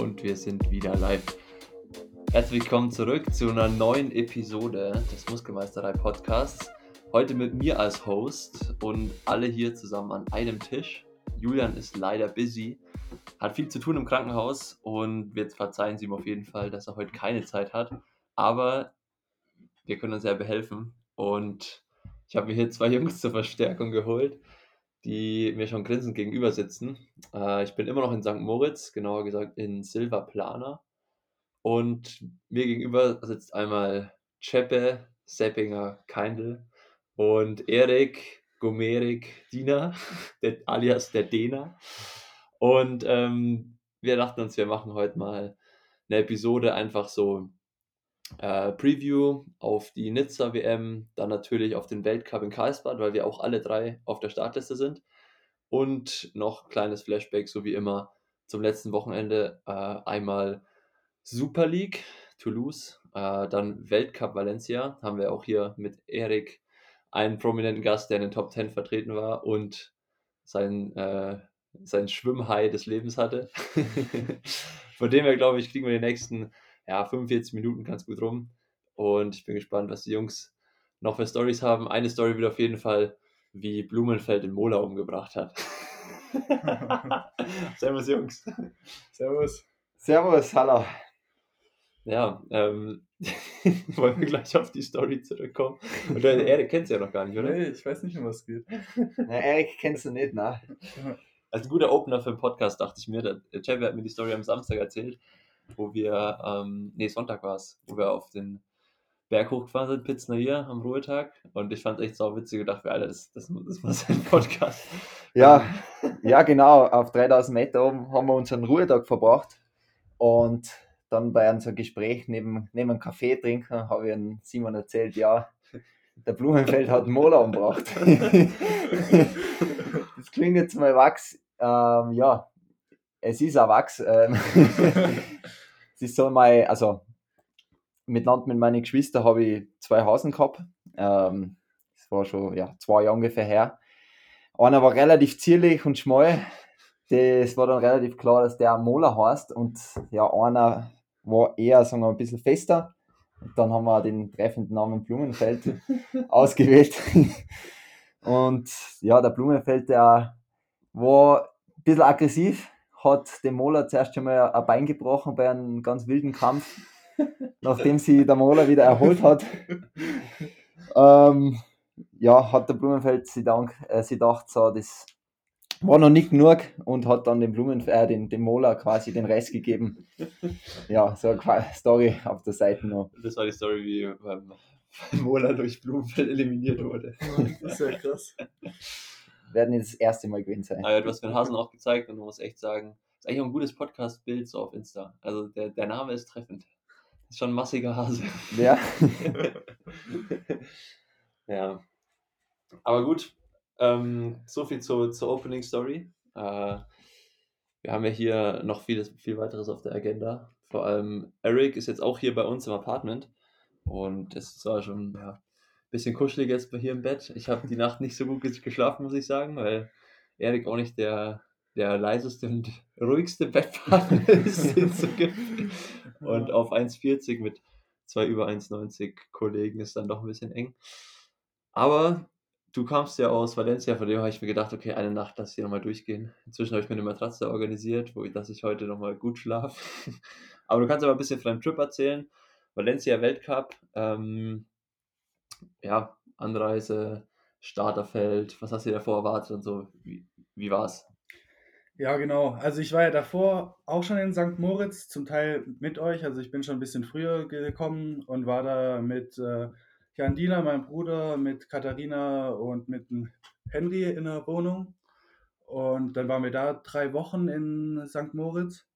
und wir sind wieder live. Herzlich willkommen zurück zu einer neuen Episode des Muskelmeisterei Podcasts. Heute mit mir als Host und alle hier zusammen an einem Tisch. Julian ist leider busy, hat viel zu tun im Krankenhaus und wir verzeihen Sie ihm auf jeden Fall, dass er heute keine Zeit hat. Aber wir können uns ja behelfen und ich habe mir hier zwei Jungs zur Verstärkung geholt die mir schon grinsend gegenüber sitzen. Äh, ich bin immer noch in St. Moritz, genauer gesagt in Silvaplana. Und mir gegenüber sitzt einmal Chepe Seppinger Keindl und Erik Gomerik Diener, der, alias der Dena. Und ähm, wir dachten uns, wir machen heute mal eine Episode einfach so äh, Preview auf die Nizza WM, dann natürlich auf den Weltcup in Karlsbad, weil wir auch alle drei auf der Startliste sind. Und noch kleines Flashback, so wie immer, zum letzten Wochenende äh, einmal Super League Toulouse, äh, dann Weltcup Valencia, haben wir auch hier mit Erik einen prominenten Gast, der in den Top 10 vertreten war und sein, äh, sein Schwimmhai des Lebens hatte. Von dem her, glaube ich, kriegen wir die nächsten ja, 45 Minuten ganz gut rum. Und ich bin gespannt, was die Jungs noch für Stories haben. Eine Story wird auf jeden Fall, wie Blumenfeld den Mola umgebracht hat. Servus, Jungs. Servus. Servus, hallo. Ja, ähm, wollen wir gleich auf die Story zurückkommen. Und der Erik kennt sie ja noch gar nicht, oder? Nee, ich weiß nicht, um was es geht. Na, Erik kennst du nicht, ne? Als ein guter Opener für einen Podcast dachte ich mir, der Chevy hat mir die Story am Samstag erzählt, wo wir, ähm, nee, Sonntag war es, wo wir auf den Berg hochgefahren sind, Pitzner hier am Ruhetag. Und ich fand es echt sau witzig und dachte, Alter, das, das, das muss ein Podcast. Ja, ja, genau. Auf 3000 Meter oben haben wir unseren Ruhetag verbracht. Und dann bei unserem Gespräch neben, neben einem Kaffee trinken, habe ich Simon erzählt, ja, der Blumenfeld hat einen Mola umgebracht. das klingt jetzt mal Wachs. Ähm, ja, es ist ein Wachs. Ähm, es ist so mal, also miteinander mit meinen Geschwistern habe ich zwei Hasen gehabt. Ähm, das war schon ja, zwei Jahre ungefähr her. Einer war relativ zierlich und schmal. Das war dann relativ klar, dass der Mola heißt. Und ja, einer war eher, sagen wir ein bisschen fester. Und dann haben wir den treffenden Namen Blumenfeld ausgewählt. Und ja, der Blumenfeld, der war ein bisschen aggressiv, hat dem Mola zuerst schon mal ein Bein gebrochen bei einem ganz wilden Kampf, nachdem sie der Mola wieder erholt hat. Ähm, ja, hat der Blumenfeld sie, dank, äh, sie gedacht, so, das war noch nicht genug und hat dann dem Blumen, äh, den, dem Mola quasi den Rest gegeben. Ja, so eine Story auf der Seite noch. Das war die Story, wie beim Mola durch Blumenfeld eliminiert wurde. Das ist ja krass. Werden jetzt das erste Mal gewinnen sein. Aber ja, du hast mir den Hasen auch gezeigt und du musst echt sagen, ist eigentlich auch ein gutes Podcast-Bild so auf Insta. Also der, der Name ist treffend. Das ist schon ein massiger Hase. Ja. ja. Aber gut, ähm, so viel zu, zur Opening Story. Äh, wir haben ja hier noch vieles, viel weiteres auf der Agenda. Vor allem Eric ist jetzt auch hier bei uns im Apartment. Und es ist zwar schon ja, bisschen kuschelig jetzt bei hier im Bett. Ich habe die Nacht nicht so gut geschlafen, muss ich sagen, weil Eric auch nicht der, der leiseste und ruhigste Bettpartner ist. Und auf 1,40 mit zwei über 1,90 Kollegen ist dann doch ein bisschen eng. Aber du kamst ja aus Valencia, von dem habe ich mir gedacht, okay, eine Nacht lass ich hier nochmal durchgehen. Inzwischen habe ich mir eine Matratze organisiert, wo ich, dass ich heute nochmal gut schlafe. Aber du kannst aber ein bisschen von deinem Trip erzählen. Valencia Weltcup, ähm, ja, Anreise, Starterfeld, was hast du davor erwartet und so? Wie, wie war's? Ja, genau. Also ich war ja davor auch schon in St. Moritz, zum Teil mit euch. Also ich bin schon ein bisschen früher gekommen und war da mit äh, Jan Diener, meinem Bruder, mit Katharina und mit Henry in der Wohnung. Und dann waren wir da drei Wochen in St. Moritz.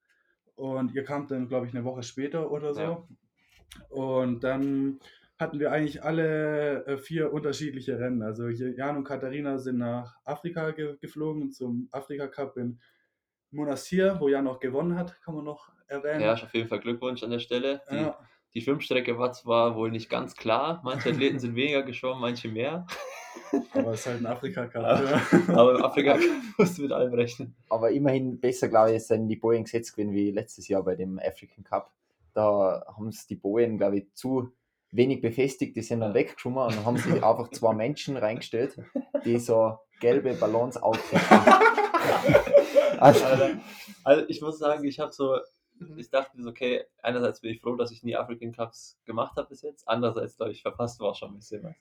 Und ihr kamt dann, glaube ich, eine Woche später oder so. Ja. Und dann hatten wir eigentlich alle äh, vier unterschiedliche Rennen. Also Jan und Katharina sind nach Afrika ge geflogen zum Afrika Cup in Monastir, wo Jan auch gewonnen hat, kann man noch erwähnen. Ja, auf jeden Fall Glückwunsch an der Stelle. Die, Ja. Die Schwimmstrecke war zwar wohl nicht ganz klar, manche Athleten sind weniger geschwommen, manche mehr, Aber es ist halt ein Afrika-Cup. Ja. Ja. aber im Afrika musst du mit allem rechnen. Aber immerhin besser, glaube ich, sind die Bojen gesetzt gewesen wie letztes Jahr bei dem African Cup. Da haben es die Bojen, glaube ich, zu wenig befestigt, die sind dann weggeschwommen und dann haben sie einfach zwei Menschen reingestellt, die so gelbe Ballons auftreten. also, Alter. Also ich muss sagen, ich habe so, ich dachte mir so, okay, einerseits bin ich froh, dass ich nie African Cups gemacht habe bis jetzt, andererseits glaube ich, verpasst war schon ein bisschen was.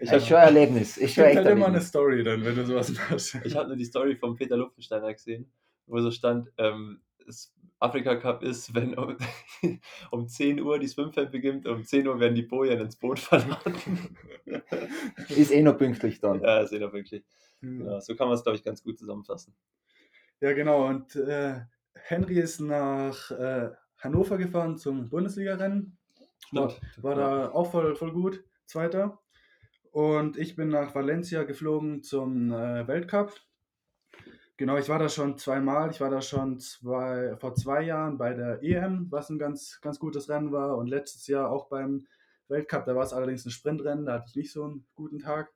Ich habe schon ein Erlebnis. Ich halt echt immer ein eine. Story dann, wenn du sowas machst. ich hab nur die Story von Peter Lupfensteiner gesehen, wo so stand, ähm, das Afrika Cup ist, wenn um, um 10 Uhr die Schwimmfeld beginnt, um 10 Uhr werden die Bojen ins Boot verladen. Ist eh noch pünktlich dann. ja, ist eh noch wirklich. Hm. Ja, so kann man es, glaube ich, ganz gut zusammenfassen. Ja, genau. Und äh, Henry ist nach äh, Hannover gefahren zum Bundesliga-Rennen. War, war da auch voll, voll gut, Zweiter. Und ich bin nach Valencia geflogen zum äh, Weltcup. Genau, ich war da schon zweimal. Ich war da schon zwei, vor zwei Jahren bei der EM, was ein ganz, ganz gutes Rennen war. Und letztes Jahr auch beim Weltcup. Da war es allerdings ein Sprintrennen, da hatte ich nicht so einen guten Tag.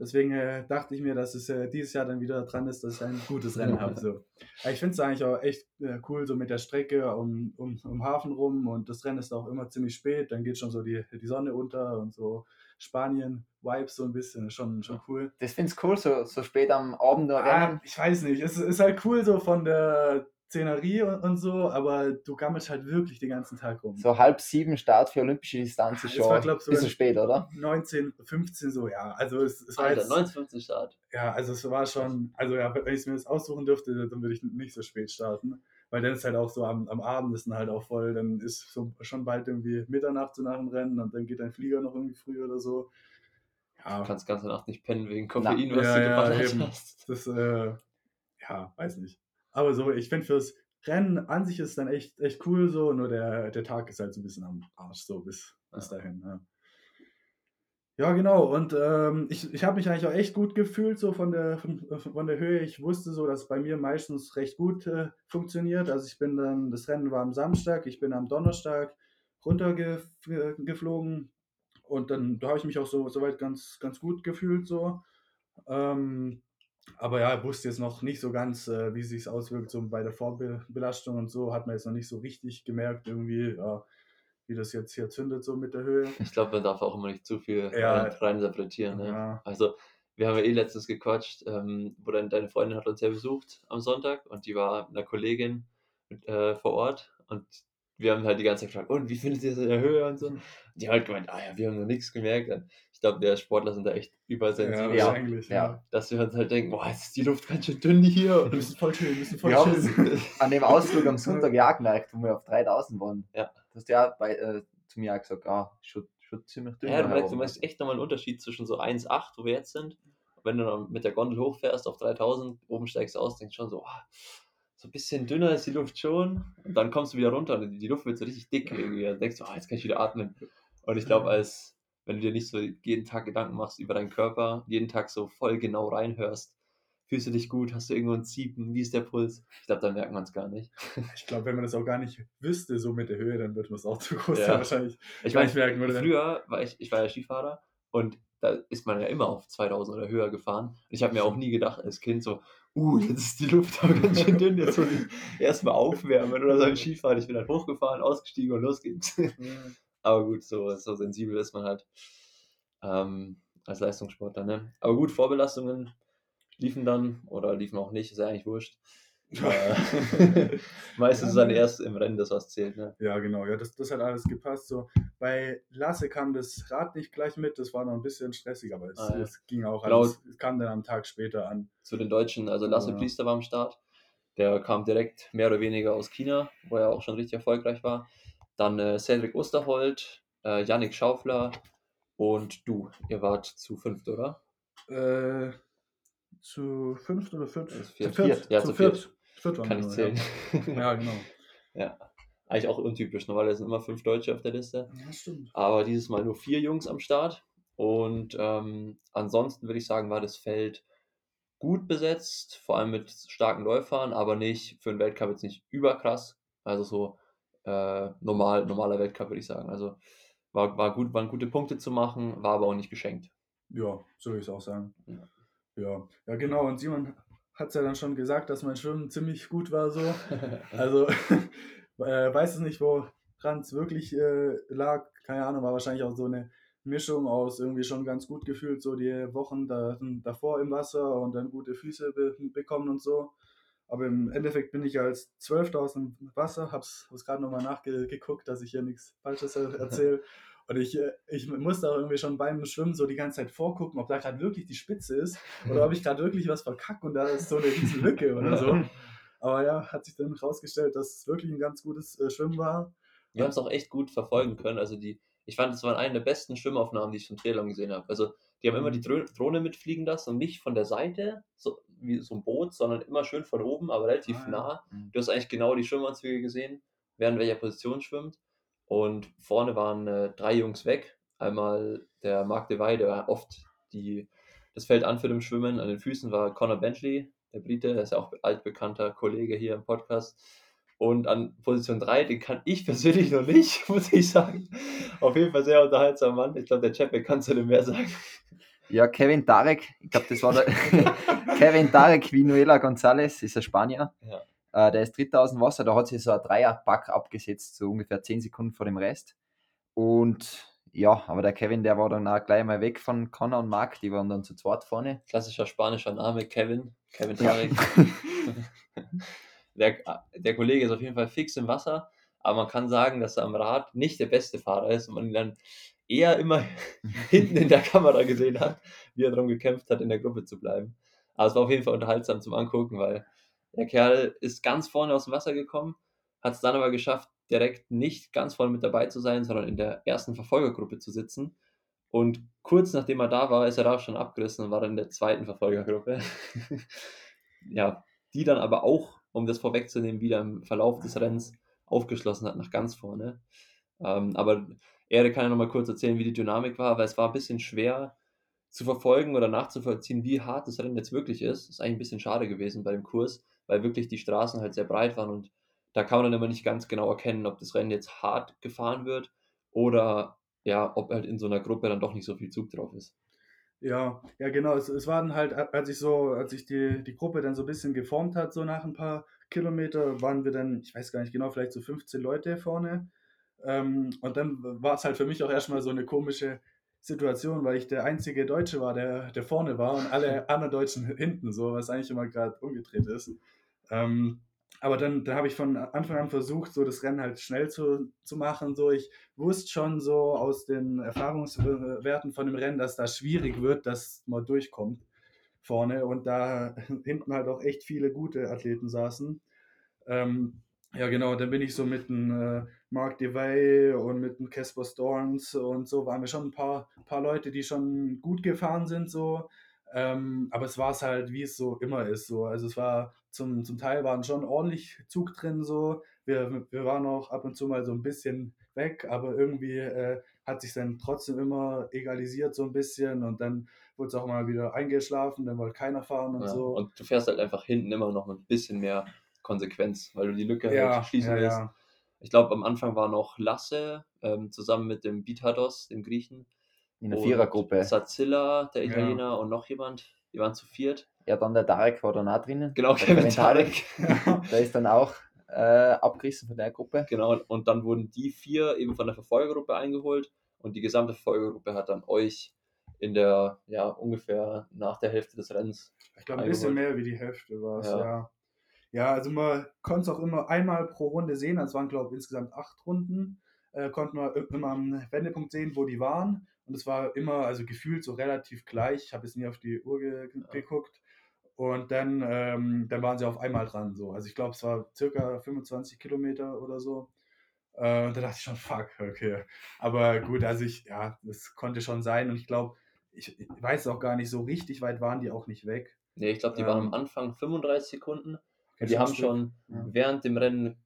Deswegen äh, dachte ich mir, dass es äh, dieses Jahr dann wieder dran ist, dass ich ein gutes Rennen habe. So. Aber ich finde es eigentlich auch echt äh, cool, so mit der Strecke um, um, um Hafen rum und das Rennen ist auch immer ziemlich spät, dann geht schon so die, die Sonne unter und so Spanien-Vibes so ein bisschen, ist schon, schon cool. Das finde ich cool, so, so spät am Abend noch Ah, rennen. ich weiß nicht, es ist halt cool so von der Szenerie und, und so, aber du gammelst halt wirklich den ganzen Tag rum. So halb sieben Start für olympische Distanz ist Das schon war, ein bisschen spät, oder? 19, 15 so, ja, also es, es war Alter, jetzt... 1915 Start. Ja, also es war schon, also ja, wenn ich es mir jetzt aussuchen dürfte, dann würde ich nicht so spät starten. Weil dann ist halt auch so am, am Abend ist dann halt auch voll, dann ist so schon bald irgendwie Mitternacht so nach dem Rennen und dann geht dein Flieger noch irgendwie früh oder so. Ja, Du kannst ganze Nacht nicht pennen wegen Koffein, Na, was ja, du ja, eben. hast. das, äh, ja, weiß nicht. Aber so, ich finde fürs Rennen an sich ist dann echt, echt cool so, nur der, der Tag ist halt so ein bisschen am Arsch, so bis, bis dahin. Ja. Ja, genau. Und ähm, ich, ich habe mich eigentlich auch echt gut gefühlt, so von der, von, von der Höhe. Ich wusste so, dass bei mir meistens recht gut äh, funktioniert. Also ich bin dann, das Rennen war am Samstag, ich bin am Donnerstag runtergeflogen und dann da habe ich mich auch so soweit ganz, ganz gut gefühlt so. Ähm, aber ja, wusste jetzt noch nicht so ganz, äh, wie sich auswirkt, so bei der Vorbelastung und so, hat man jetzt noch nicht so richtig gemerkt, irgendwie, ja, wie das jetzt hier zündet, so mit der Höhe. Ich glaube, man darf auch immer nicht zu viel Ja. äh, reininterpretieren. Ne? Ja. Also, wir haben ja eh letztens gequatscht, ähm, wo dann deine Freundin hat uns ja besucht am Sonntag und die war mit einer Kollegin mit, äh, vor Ort und wir haben halt die ganze Zeit gefragt, und wie findet ihr es in der Höhe und so. Und die haben halt gemeint, ah ja, wir haben noch nichts gemerkt. Und ich glaube, wir Sportler sind da echt übersensibel, Ja, wahrscheinlich. ja. dass wir uns halt denken, boah, jetzt ist die Luft ganz schön dünn hier. Wir Und müssen voll schön, wir müssen voll Wir haben schön. es an dem Ausflug am Sonntag ja gemerkt, wo wir auf 3000 waren. Ja. Du hast ja bei, äh, zu mir auch gesagt, ah, schon, schon ziemlich dünn. Ja, du merkst, du merkst echt nochmal einen Unterschied zwischen so 1,8, wo wir jetzt sind. Wenn du dann mit der Gondel hochfährst auf 3000, oben steigst du aus, denkst schon so, ah, so ein bisschen dünner ist die Luft schon. Und dann kommst du wieder runter und die Luft wird so richtig dick irgendwie. Dann denkst du, ah, jetzt kann ich wieder atmen. Und ich glaube, als wenn du dir nicht so jeden Tag Gedanken machst über deinen Körper, jeden Tag so voll genau reinhörst, fühlst du dich gut, hast du irgendwo ein Ziepen, wie ist der Puls? Ich glaube, dann merkt man es gar nicht. Ich glaube, wenn man das auch gar nicht wüsste, so mit der Höhe, dann würde man es auch zu groß Ja. sein, wahrscheinlich. Ich Gar meine, nicht merken würde. früher war ich, ich war ja Skifahrer und da ist man ja immer auf 2000 oder höher gefahren. Und ich habe mir auch nie gedacht als Kind so, uh, jetzt ist die Luft aber ganz schön dünn, jetzt muss ich erstmal aufwärmen oder so im Skifahren. Ich bin dann hochgefahren, ausgestiegen und los geht's. Aber gut, so, so sensibel ist man halt ähm, als Leistungssportler. Ne? Aber gut, Vorbelastungen liefen dann oder liefen auch nicht, ist ja eigentlich wurscht. Äh, Meistens dann erst im Rennen das, was zählt. Ne? Ja, genau, ja, das, das hat alles gepasst. So. Bei Lasse kam das Rad nicht gleich mit, das war noch ein bisschen stressig, aber es, Ah, ja. es ging auch Genau. alles. Es kam dann am Tag später an. zu den Deutschen, also Lasse Ja. Priester war am Start. Der kam direkt mehr oder weniger aus China, wo er auch schon richtig erfolgreich war. Dann äh, Cedric Osterholt, äh, Yannick Schaufler und du. Ihr wart zu fünft, oder? Äh, zu fünft oder viert? Also viert. Zu viert. Ja, zu viert. viert. Viert Kann ich zählen. Ja. ja, genau. ja. Eigentlich auch untypisch. Normalerweise sind immer fünf Deutsche auf der Liste. Ja, stimmt. Aber dieses Mal nur vier Jungs am Start. Und ähm, ansonsten würde ich sagen, war das Feld gut besetzt, vor allem mit starken Läufern, aber nicht für den Weltcup jetzt nicht überkrass. Also so äh, normal, normaler Weltcup, würde ich sagen. Also war, war gut, waren gute Punkte zu machen, war aber auch nicht geschenkt. Ja, so würde ich es auch sagen. Ja. Ja. ja, genau. Und Simon hat es ja dann schon gesagt, dass mein Schwimmen ziemlich gut war so. Also äh, weiß es nicht, woran es wirklich äh, lag. Keine Ahnung, war wahrscheinlich auch so eine Mischung aus irgendwie schon ganz gut gefühlt, so die Wochen da, davor im Wasser und dann gute Füße be bekommen und so. Aber im Endeffekt bin ich als Zwölfter aus dem Wasser, hab's, hab's gerade nochmal nachgeguckt, dass ich hier nichts Falsches erzähle. Und ich, äh, ich musste auch irgendwie schon beim Schwimmen so die ganze Zeit vorgucken, ob da gerade wirklich die Spitze ist oder ob ich gerade wirklich was verkacke und da ist so eine riesen Lücke oder so. Aber ja, hat sich dann rausgestellt, dass es wirklich ein ganz gutes äh, Schwimmen war. Wir haben es auch echt gut verfolgen können. Also die, ich fand, es waren eine der besten Schwimmaufnahmen, die ich von Triathlon gesehen habe. Also die haben immer die Drohne mitfliegen lassen und nicht von der Seite, so wie so ein Boot, sondern immer schön von oben, aber relativ ah, nah. Mhm. Du hast eigentlich genau die Schwimmanzüge gesehen, während welcher Position schwimmt. Und vorne waren äh, drei Jungs weg. Einmal der Mark DeVay, der oft die, das Feld anführt im Schwimmen. An den Füßen war Conor Bentley, der Brite, der ist ja auch altbekannter Kollege hier im Podcast. Und an Position 3, den kann ich persönlich noch nicht, muss ich sagen. Auf jeden Fall sehr unterhaltsamer Mann. Ich glaube, der Chapek kann zu dem mehr sagen. Ja, Kevin Tarek, ich glaube, das war der Kevin Tarek Vinuela González, ist ein Spanier. Ja. Äh, der ist 3000 Wasser, da hat sich so ein Dreier-Pack abgesetzt, so ungefähr 10 Sekunden vor dem Rest. Und ja, aber der Kevin, der war dann auch gleich mal weg von Connor und Mark, die waren dann zu zweit vorne. Klassischer spanischer Name, Kevin. Kevin Tarek. Ja. der, der Kollege ist auf jeden Fall fix im Wasser, aber man kann sagen, dass er am Rad nicht der beste Fahrer ist und man ihn dann eher immer hinten in der Kamera gesehen hat, wie er darum gekämpft hat, in der Gruppe zu bleiben. Aber es war auf jeden Fall unterhaltsam zum Angucken, weil der Kerl ist ganz vorne aus dem Wasser gekommen, hat es dann aber geschafft, direkt nicht ganz vorne mit dabei zu sein, sondern in der ersten Verfolgergruppe zu sitzen. Und kurz nachdem er da war, ist er da schon abgerissen und war dann in der zweiten Verfolgergruppe. ja, die dann aber auch, um das vorwegzunehmen, wieder im Verlauf des Rennens aufgeschlossen hat nach ganz vorne. Ähm, aber Erik kann ja nochmal kurz erzählen, wie die Dynamik war, weil es war ein bisschen schwer zu verfolgen oder nachzuvollziehen, wie hart das Rennen jetzt wirklich ist. Ist eigentlich ein bisschen schade gewesen bei dem Kurs, weil wirklich die Straßen halt sehr breit waren und da kann man dann immer nicht ganz genau erkennen, ob das Rennen jetzt hart gefahren wird oder ja, ob halt in so einer Gruppe dann doch nicht so viel Zug drauf ist. Ja, ja, genau. Es, es war dann halt, als ich so, als sich die, die Gruppe dann so ein bisschen geformt hat, so nach ein paar Kilometer, waren wir dann, ich weiß gar nicht genau, vielleicht so 15 Leute vorne. Ähm, und dann war es halt für mich auch erstmal so eine komische Situation, weil ich der einzige Deutsche war, der, der vorne war und alle anderen Deutschen hinten, so, was eigentlich immer gerade umgedreht ist. Ähm, aber dann, dann habe ich von Anfang an versucht, so das Rennen halt schnell zu, zu machen. So, ich wusste schon so aus den Erfahrungswerten von dem Rennen, dass das schwierig wird, dass man durchkommt vorne und da hinten halt auch echt viele gute Athleten saßen. Ähm, ja, genau, dann bin ich so mit dem äh, Mark DeVay und mit dem Casper Storms und so waren wir schon ein paar, paar Leute, die schon gut gefahren sind, so. Ähm, aber es war es halt, wie es so immer ist, so. Also es war zum, zum Teil waren schon ordentlich Zug drin, so. Wir, wir waren auch ab und zu mal so ein bisschen weg, aber irgendwie äh, hat sich dann trotzdem immer egalisiert so ein bisschen und dann wurde es auch mal wieder eingeschlafen, dann wollte keiner fahren und ja, so. Und du fährst halt einfach hinten immer noch ein bisschen mehr Konsequenz, weil du die Lücke ja, halt schließen ja, willst. Ja. Ich glaube, am Anfang war noch Lasse ähm, zusammen mit dem Bitados, dem Griechen. In der Vierergruppe. Satzilla, der Italiener und noch jemand. Die waren zu viert. Ja, dann der Tarek war dann auch drinnen. Genau, Kevin Tarek. der ist dann auch äh, abgerissen von der Gruppe. Genau, und dann wurden die vier eben von der Verfolgergruppe eingeholt und die gesamte Verfolgergruppe hat dann euch in der, ja, ungefähr nach der Hälfte des Rennens. Ich glaube, ein bisschen mehr wie die Hälfte war es, ja. ja. Ja, also man konnte es auch immer einmal pro Runde sehen. Das waren, glaube ich, insgesamt acht Runden. Äh, konnte man immer am Wendepunkt sehen, wo die waren. Und es war immer, also gefühlt so relativ gleich. Ich habe jetzt nie auf die Uhr ge geguckt. Und dann, ähm, dann waren sie auf einmal dran. So. Also ich glaube, es war circa 25 Kilometer oder so. Äh, und da dachte ich schon, fuck, okay. Aber gut, also ich, ja, das konnte schon sein. Und ich glaube, ich, ich weiß auch gar nicht, so richtig weit waren die auch nicht weg. Nee, ich glaube, die ähm, waren am Anfang 35 Sekunden die haben schon ja. während dem Rennen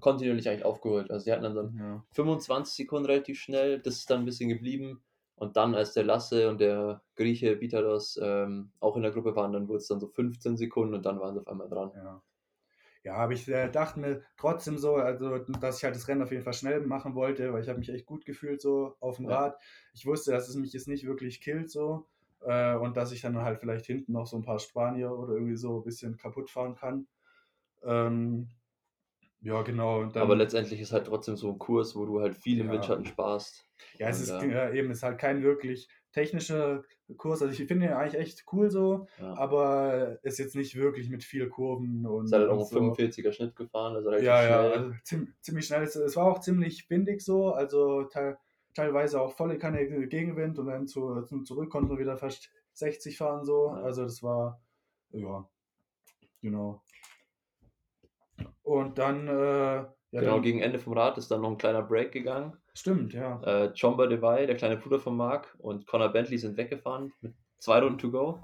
kontinuierlich eigentlich aufgeholt. Also die hatten dann so ja. 25 Sekunden relativ schnell, das ist dann ein bisschen geblieben. Und dann, als der Lasse und der Grieche Vitalos ähm, auch in der Gruppe waren, dann wurde es dann so 15 Sekunden und dann waren sie auf einmal dran. Ja. Ja, aber ich äh, dachte mir trotzdem so, also dass ich halt das Rennen auf jeden Fall schnell machen wollte, weil ich habe mich echt gut gefühlt so auf dem Ja. Rad. Ich wusste, dass es mich jetzt nicht wirklich killt so äh, und dass ich dann halt vielleicht hinten noch so ein paar Spanier oder irgendwie so ein bisschen kaputt fahren kann. Ähm, ja, genau. Dann, Aber letztendlich ist halt trotzdem so ein Kurs, wo du halt viel im Ja. Windschatten sparst. Ja, es Und, ist ja. ja, eben, es ist halt kein wirklich technischer Kurs. Also ich finde ihn eigentlich echt cool so, Ja. aber ist jetzt nicht wirklich mit viel Kurven und, Ist halt auch so. 45er Schnitt gefahren, also relativ Ja, ja, schnell. also ziem- ziemlich schnell. Es, war auch ziemlich windig so, also te teilweise auch volle Kanne Gegenwind und dann zu, zum Zurück konnten wir wieder fast 60 fahren so. Ja. Also das war, ja, genau. Und dann, äh, ja, genau, dann, gegen Ende vom Rad ist dann noch ein kleiner Break gegangen. stimmt, ja. Äh, Chomba Devay, der kleine Bruder von Mark, und Connor Bentley sind weggefahren mit zwei Runden to go.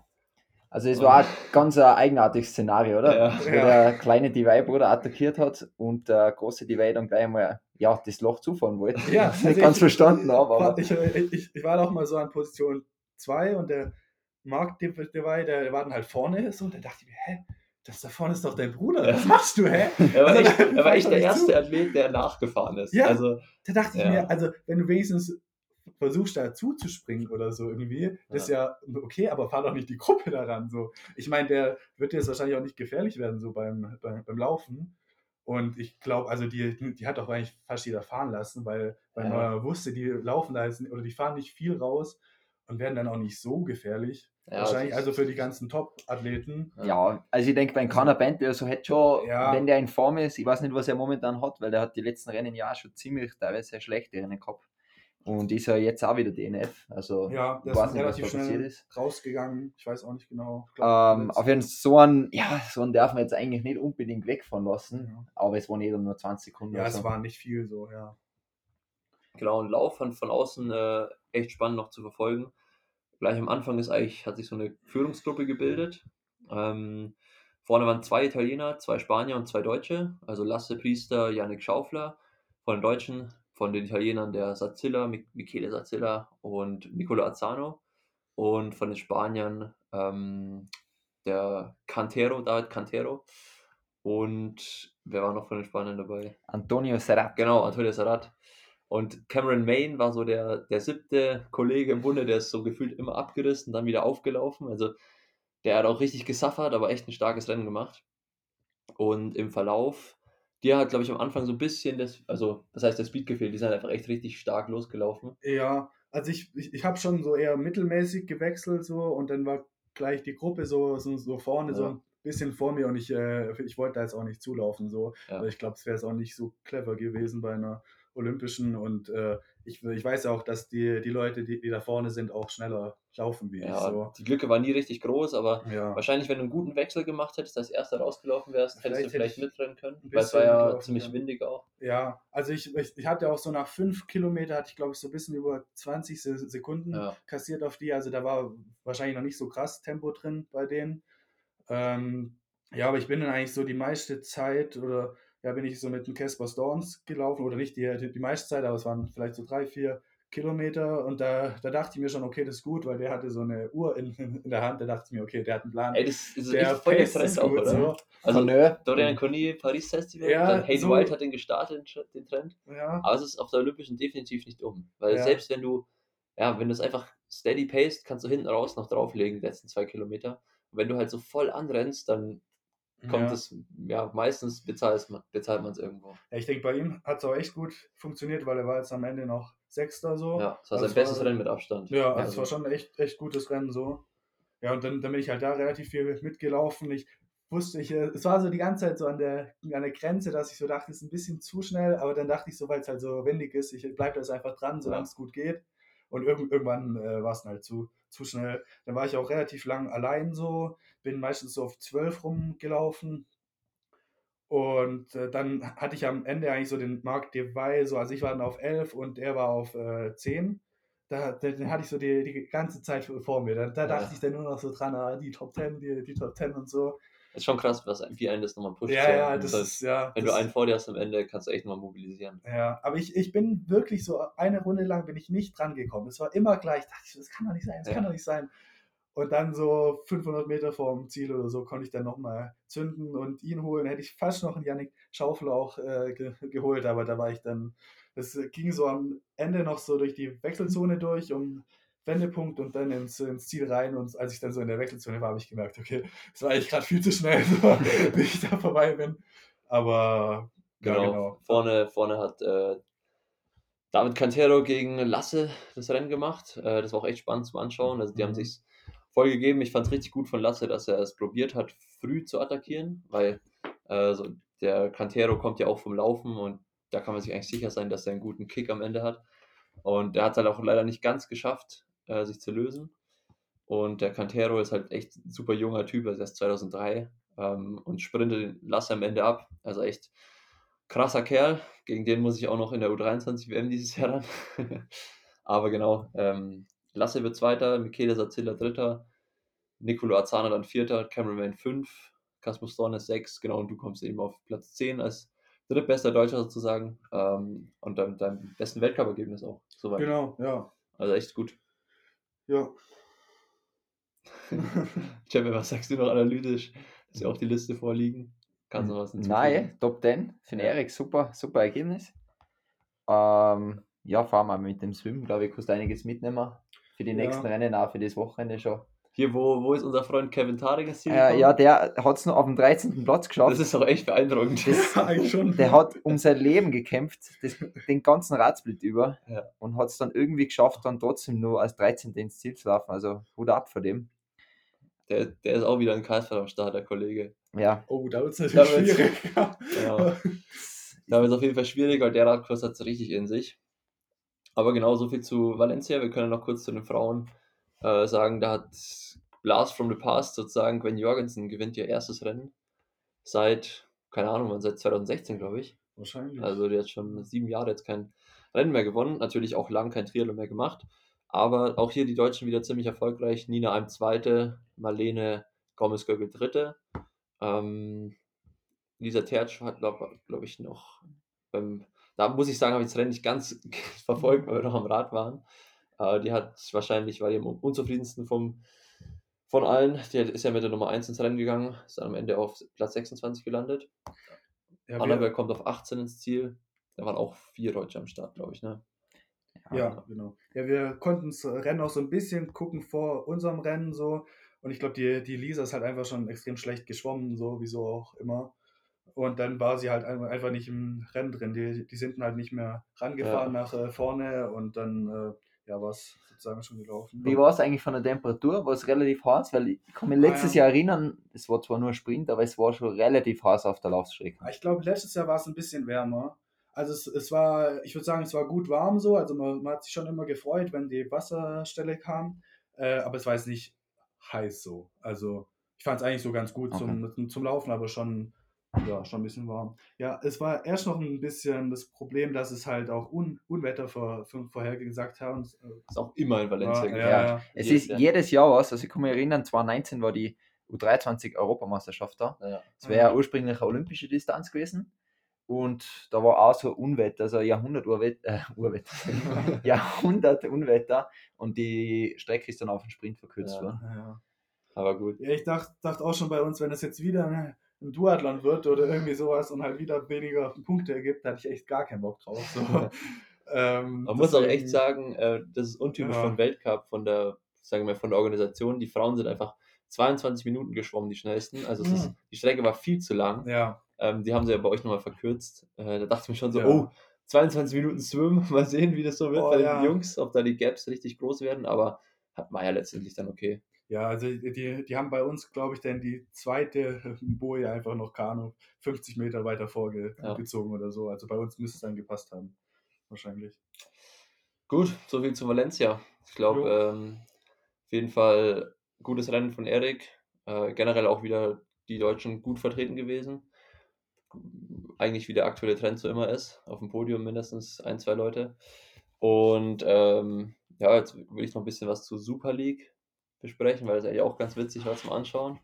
Also es war ein ganz ein eigenartiges Szenario, oder? Ja. Wo der kleine Divide-Bruder attackiert hat und der große Divide dann gleich mal ja, das Loch zufahren wollte. Ja, nicht also ganz ich- verstanden, aber Ich, ich, ich war doch mal so an Position 2 und der Mark Devay, der, der war dann halt vorne so und da dachte ich mir, hä, das da vorne ist doch dein Bruder, was machst du, hä? Er war Also, echt, er war ich echt der erste zu. Athlet, der nachgefahren ist. Ja. Also, Da dachte ich Ja. mir, also wenn du wenigstens versuchst da zuzuspringen oder so irgendwie, das ist ja okay, aber fahr doch nicht die Gruppe daran. So. Ich meine, der wird jetzt wahrscheinlich auch nicht gefährlich werden, so beim, beim, beim Laufen. Und ich glaube, also die, die hat doch eigentlich fast jeder fahren lassen, weil, weil Ja. man wusste, die laufen da jetzt, oder die fahren nicht viel raus und werden dann auch nicht so gefährlich. ja, wahrscheinlich also für die ganzen Top-Athleten. ja, also ich denke, beim Conor Bentley, also hätte schon, Ja. wenn der in Form ist, ich weiß nicht, was er momentan hat, weil der hat die letzten Rennen ja schon ziemlich teilweise schlechte Rennen gehabt. Und ist ja jetzt auch wieder DNF. Also Ja, ich der weiß ist nicht, was relativ schnell ist. rausgegangen. Ich weiß auch nicht genau. Glaub, Ähm, auf jeden Fall so einen, ja, so einen darf man jetzt eigentlich nicht unbedingt wegfahren lassen. Ja. Aber es waren eh dann nur 20 Sekunden. ja, es so. war nicht viel so, ja. Genau, und Lauf fand von außen äh, echt spannend noch zu verfolgen. Gleich am Anfang ist eigentlich, hat sich so eine Führungsgruppe gebildet. Ähm, vorne waren zwei Italiener, zwei Spanier und zwei Deutsche. Also Lasse Priester, Yannick Schaufler. Von den Deutschen, von den Italienern der Sazzilla, Mi- Michele Sazzilla und Nicola Azzano. Und von den Spaniern ähm, der Cantero, David Cantero. Und wer war noch von den Spaniern dabei? Antonio Serrat. Genau, Antonio Sarat. Und Cameron Main war so der, der siebte Kollege im Bunde, der ist so gefühlt immer abgerissen, dann wieder aufgelaufen. Also der hat auch richtig gesaffert, aber echt ein starkes Rennen gemacht. Und im Verlauf, dir hat, glaube ich, am Anfang so ein bisschen das, also das heißt, der Speed gefehlt, die sind einfach echt richtig stark losgelaufen. Ja, also ich, ich, ich habe schon so eher mittelmäßig gewechselt so und dann war gleich die Gruppe so, so, so vorne so Ja. ein bisschen vor mir und ich, äh, ich wollte da jetzt auch nicht zulaufen so. Ja. Weil ich glaube, es wäre jetzt auch nicht so clever gewesen bei einer Olympischen und äh, ich, ich weiß ja auch, dass die, die Leute, die, die da vorne sind, auch schneller laufen wie ich. Ja, So. die Lücke war nie richtig groß, aber Ja. wahrscheinlich, wenn du einen guten Wechsel gemacht hättest, als erster rausgelaufen wärst, hättest du Vielleicht vielleicht mitrennen können. Weil es war ja ziemlich können. windig auch. ja, also ich, ich, ich hatte auch so nach fünf Kilometer, hatte ich glaube ich so ein bisschen über 20 Se- Sekunden Ja. kassiert auf die. Also da war wahrscheinlich noch nicht so krass Tempo drin bei denen. Ähm, ja, aber ich bin dann eigentlich so die meiste Zeit oder ja, bin ich so mit dem Casper Storms gelaufen oder nicht die, die, die meiste Zeit, aber es waren vielleicht so drei, vier Kilometer und da, da dachte ich mir schon, okay, das ist gut, weil der hatte so eine Uhr in, in der Hand, da dachte ich mir, okay, der hat einen Plan. Ey, das ist der echt voll ist auch, gut, oder? so. Also, Connor. Dorian Cornier, Paris Festival, Ja, dann Hayden so- Wild hat den gestartet, den- den Trend. Ja, Aber es ist auf der Olympischen definitiv nicht um. Weil Ja. selbst wenn du, ja, wenn du es einfach steady paced, kannst du hinten raus noch drauflegen, die letzten zwei Kilometer. Und wenn du halt so voll anrennst, dann kommt ja. es, ja, meistens bezahlt man es irgendwo. Ja, ich denke, bei ihm hat es auch echt gut funktioniert, weil er war jetzt am Ende noch Sechster so. Ja, das war Also sein es bestes war- Rennen mit Abstand. Ja, also Also, es war schon echt, echt gutes Rennen so. Ja, und dann, dann bin ich halt da relativ viel mitgelaufen. Ich wusste, ich, äh, es war so die ganze Zeit so an der, an der Grenze, dass ich so dachte, es ist ein bisschen zu schnell, aber dann dachte ich so, weil es halt so windig ist, ich bleibe jetzt einfach dran, solange Ja. es gut geht. Und irgend, irgendwann äh, war es dann halt zu, zu schnell. Dann war ich auch relativ lang allein so, bin meistens so auf 12 rumgelaufen. Und äh, dann hatte ich am Ende eigentlich so den Mark Devay, so, also ich war dann auf 11 und er war auf äh, 10. Da, den hatte ich so die, die ganze Zeit vor mir. Da, da dachte Ja. ich dann nur noch so dran, ah, die Top 10, die, die Top 10 und so. Ist schon krass, was, wie einen das nochmal pusht. Ja, so. ja, das das- ist, ja. wenn das, du einen vor dir hast am Ende, kannst du echt nochmal mobilisieren. Ja, aber ich, ich bin wirklich so eine Runde lang bin ich nicht dran gekommen. Es war immer gleich, dachte ich, das kann doch nicht sein, das Ja. kann doch nicht sein. Und dann so 500 Meter vorm Ziel oder so konnte ich dann nochmal zünden und ihn holen. Hätte ich fast noch einen Yannick Schaufel auch äh, ge geholt, aber da war ich dann, das ging so am Ende noch so durch die Wechselzone durch, um Wendepunkt und dann ins, ins Ziel rein. Und als ich dann so in der Wechselzone war, habe ich gemerkt, okay, das war eigentlich gerade viel zu schnell, wie ich da vorbei bin. Aber genau, ja, genau. Vorne, vorne hat äh, David Cantero gegen Lasse das Rennen gemacht. Äh, das war auch echt spannend zum Anschauen. Also die mhm. haben sich voll gegeben. Ich fand es richtig gut von Lasse, dass er es probiert hat, früh zu attackieren, weil äh, so der Cantero kommt ja auch vom Laufen und da kann man sich eigentlich sicher sein, dass er einen guten Kick am Ende hat. Und er hat es halt auch leider nicht ganz geschafft, äh, sich zu lösen. Und der Cantero ist halt echt ein super junger Typ, er ist erst 2003 ähm, und sprintet den Lasse am Ende ab. Also echt krasser Kerl. Gegen den muss ich auch noch in der U23 WM dieses Jahr dann. Aber genau, ähm, Lasse wird Zweiter, Michele Sazilla Dritter, Nicolo Azana dann Vierter, Cameraman 5, Kasmus Dornes 6, genau, und du kommst eben auf Platz 10 als drittbester Deutscher sozusagen ähm, und dann deinem besten Weltcup-Ergebnis auch. Soweit. Genau, ja. Also echt gut. Ja. Jamie, was sagst du noch analytisch? Dass ja auch die Liste vorliegen. Kannst du was Nein, Top 10 für den ja. Erik, super, super Ergebnis. Ähm, ja, fahren wir mit dem Swim, glaube ich, kannst du einiges mitnehmen für die ja. nächsten Rennen, auch für das Wochenende schon. Hier, wo, wo ist unser Freund Kevin Tarek? Äh, ja, der hat es nur auf dem 13. Platz geschafft. Das ist auch echt beeindruckend. Das, der hat um sein Leben gekämpft, das, den ganzen Radsplit über ja. und hat es dann irgendwie geschafft, dann trotzdem nur als 13. ins Ziel zu laufen. Also Hut ab vor dem. Der, der ist auch wieder ein Kreisfahrt am Start, der Kollege. Ja. Oh, da wird es natürlich schwierig. ja. Da wird es auf jeden Fall schwierig, weil der Radkurs hat es richtig in sich. Aber genau so viel zu Valencia. Wir können noch kurz zu den Frauen äh, sagen, da hat Blast from the Past sozusagen, Gwen Jorgensen gewinnt ihr erstes Rennen seit, keine Ahnung, seit 2016, glaube ich. Wahrscheinlich. Also die hat schon sieben Jahre jetzt kein Rennen mehr gewonnen, natürlich auch lang kein Triathlon mehr gemacht. Aber auch hier die Deutschen wieder ziemlich erfolgreich. Nina Alm zweite, Marlene Gomez-Gögel dritte. Ähm, Lisa Tertsch hat, glaube glaub ich, noch. Ähm, da muss ich sagen, habe ich das Rennen nicht ganz verfolgt, weil wir noch am Rad waren. Äh, die hat wahrscheinlich, war die am unzufriedensten vom, von allen. Die ist ja mit der Nummer 1 ins Rennen gegangen, ist dann am Ende auf Platz 26 gelandet. Ja, Annabelle kommt auf 18 ins Ziel. Da waren auch vier Deutsche am Start, glaube ich, ne? Ja, ja, genau. Ja, wir konnten das Rennen auch so ein bisschen gucken vor unserem Rennen so. Und ich glaube, die, die Lisa ist halt einfach schon extrem schlecht geschwommen, so wieso auch immer. Und dann war sie halt einfach nicht im Rennen drin. Die, die sind halt nicht mehr rangefahren ja. nach äh, vorne und dann äh, ja, war es sozusagen schon gelaufen. Wie war es eigentlich von der Temperatur? War es relativ heiß? Weil ich kann mich letztes ah, ja. Jahr erinnern, es war zwar nur ein Sprint, aber es war schon relativ heiß auf der Laufstrecke. Ich glaube, letztes Jahr war es ein bisschen wärmer. Also es, es war, ich würde sagen, es war gut warm so. Also man, man, hat sich schon immer gefreut, wenn die Wasserstelle kam. Äh, aber es war jetzt nicht heiß so. Also ich fand es eigentlich so ganz gut okay. zum, zum Laufen, aber schon ja, schon ein bisschen warm. Ja, es war erst noch ein bisschen das Problem, dass es halt auch Un Unwetter vor, vorhergesagt haben. Das äh, ist auch immer in Valencia. Ja, ja, ja. Es ist jedes Jahr was. Also ich kann mich erinnern, 2019 war die U23 Europameisterschaft da. Es wäre ja ursprünglich eine olympische Distanz gewesen. Und da war auch so Unwetter, also Jahrhundert-Urwetter, äh, Urwetter, Jahrhundert-Unwetter und die Strecke ist dann auf den Sprint verkürzt worden. Ja. Aber gut. Ja, ich dachte, dachte auch schon bei uns, wenn es jetzt wieder ne, ein Duathlon wird oder irgendwie sowas und halt wieder weniger Punkte ergibt, da hatte ich echt gar keinen Bock drauf. So. ähm, Man muss auch echt sagen, äh, das ist untypisch ja. von Weltcup, von der, sagen wir, von der Organisation. Die Frauen sind einfach 22 Minuten geschwommen, die schnellsten. Also mhm. ist, die Strecke war viel zu lang. Ja. Ähm, die haben sie ja bei euch nochmal verkürzt. Äh, da dachte ich mir schon so, ja. oh, 22 Minuten Swim, mal sehen, wie das so wird oh, bei den ja. Jungs, ob da die Gaps richtig groß werden, aber hat ja letztendlich dann okay. Ja, also die, die haben bei uns, glaube ich, dann die zweite Boje einfach noch Kanu 50 Meter weiter vorgezogen ja. oder so. Also bei uns müsste es dann gepasst haben. Wahrscheinlich. Gut, soviel zu Valencia. Ich glaube, ähm, auf jeden Fall gutes Rennen von Erik. Äh, generell auch wieder die Deutschen gut vertreten gewesen. Eigentlich wie der aktuelle Trend so immer ist. Auf dem Podium mindestens ein, zwei Leute. Und ähm, ja, jetzt will ich noch ein bisschen was zur Super League besprechen, weil es eigentlich auch ganz witzig war zum Anschauen.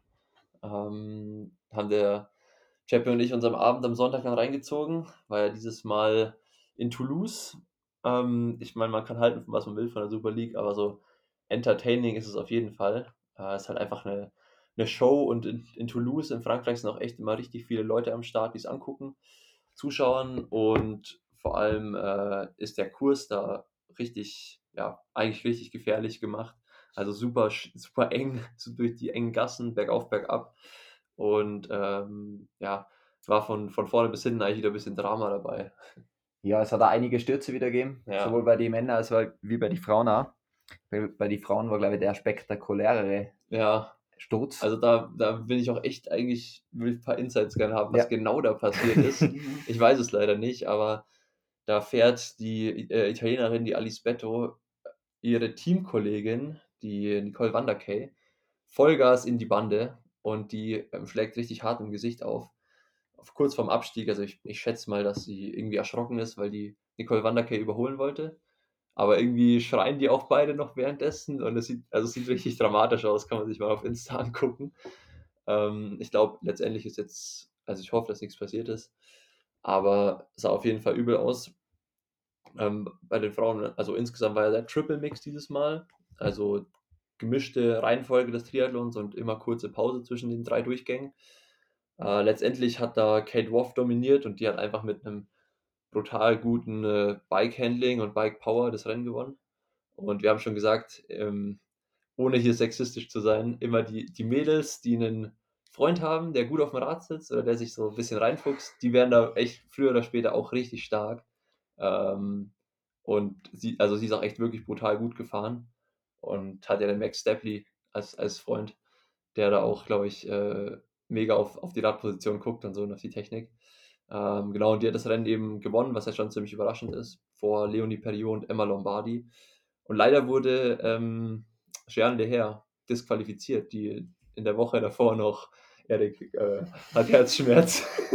Ähm, haben der Champion und ich uns am Abend am Sonntag dann reingezogen, war ja dieses Mal in Toulouse. Ähm, ich meine, man kann halten, was man will von der Super League, aber so entertaining ist es auf jeden Fall. Äh, ist halt einfach eine, eine Show und in, in Toulouse in Frankreich sind auch echt immer richtig viele Leute am Start, die es angucken, Zuschauern und vor allem äh, ist der Kurs da richtig, ja, eigentlich richtig gefährlich gemacht. Also super, super eng, so durch die engen Gassen, bergauf, bergab. Und ähm, ja, war von, von vorne bis hinten eigentlich wieder ein bisschen Drama dabei. Ja, es hat auch einige Stürze wieder gegeben, ja. sowohl bei den Männern als auch wie bei den Frauen auch. Bei, bei den Frauen war, glaube ich, der spektakulärere ja. Sturz. Also da, da bin ich auch echt eigentlich, will ein paar Insights gerne haben, was ja. genau da passiert ist. ich weiß es leider nicht, aber da fährt die äh, Italienerin, die Alice Betto, ihre Teamkollegin, die Nicole Van der Kay, Vollgas in die Bande und die ähm, schlägt richtig hart im Gesicht auf. auf kurz vorm Abstieg, also ich, ich schätze mal, dass sie irgendwie erschrocken ist, weil die Nicole Van der Kay überholen wollte. Aber irgendwie schreien die auch beide noch währenddessen und es sieht, also sieht richtig dramatisch aus, kann man sich mal auf Insta angucken. Ähm, ich glaube, letztendlich ist jetzt, also ich hoffe, dass nichts passiert ist, aber sah auf jeden Fall übel aus. Ähm, bei den Frauen, also insgesamt war ja der Triple Mix dieses Mal. Also gemischte Reihenfolge des Triathlons und immer kurze Pause zwischen den drei Durchgängen. Äh, letztendlich hat da Kate Woff dominiert und die hat einfach mit einem brutal guten äh, Bike-Handling und Bike-Power das Rennen gewonnen. Und wir haben schon gesagt, ähm, ohne hier sexistisch zu sein, immer die, die Mädels, die einen Freund haben, der gut auf dem Rad sitzt oder der sich so ein bisschen reinfuchst, die werden da echt früher oder später auch richtig stark. Ähm, und sie, also sie ist auch echt wirklich brutal gut gefahren und hat ja den Max Stepley als, als Freund, der da auch, glaube ich, äh, mega auf, auf die Radposition guckt und so und auf die Technik. Ähm, genau, und die hat das Rennen eben gewonnen, was ja schon ziemlich überraschend ist, vor Leonie Perriot und Emma Lombardi. Und leider wurde ähm, Jeanne Leher disqualifiziert, die in der Woche davor noch Erik äh, hat Herzschmerz,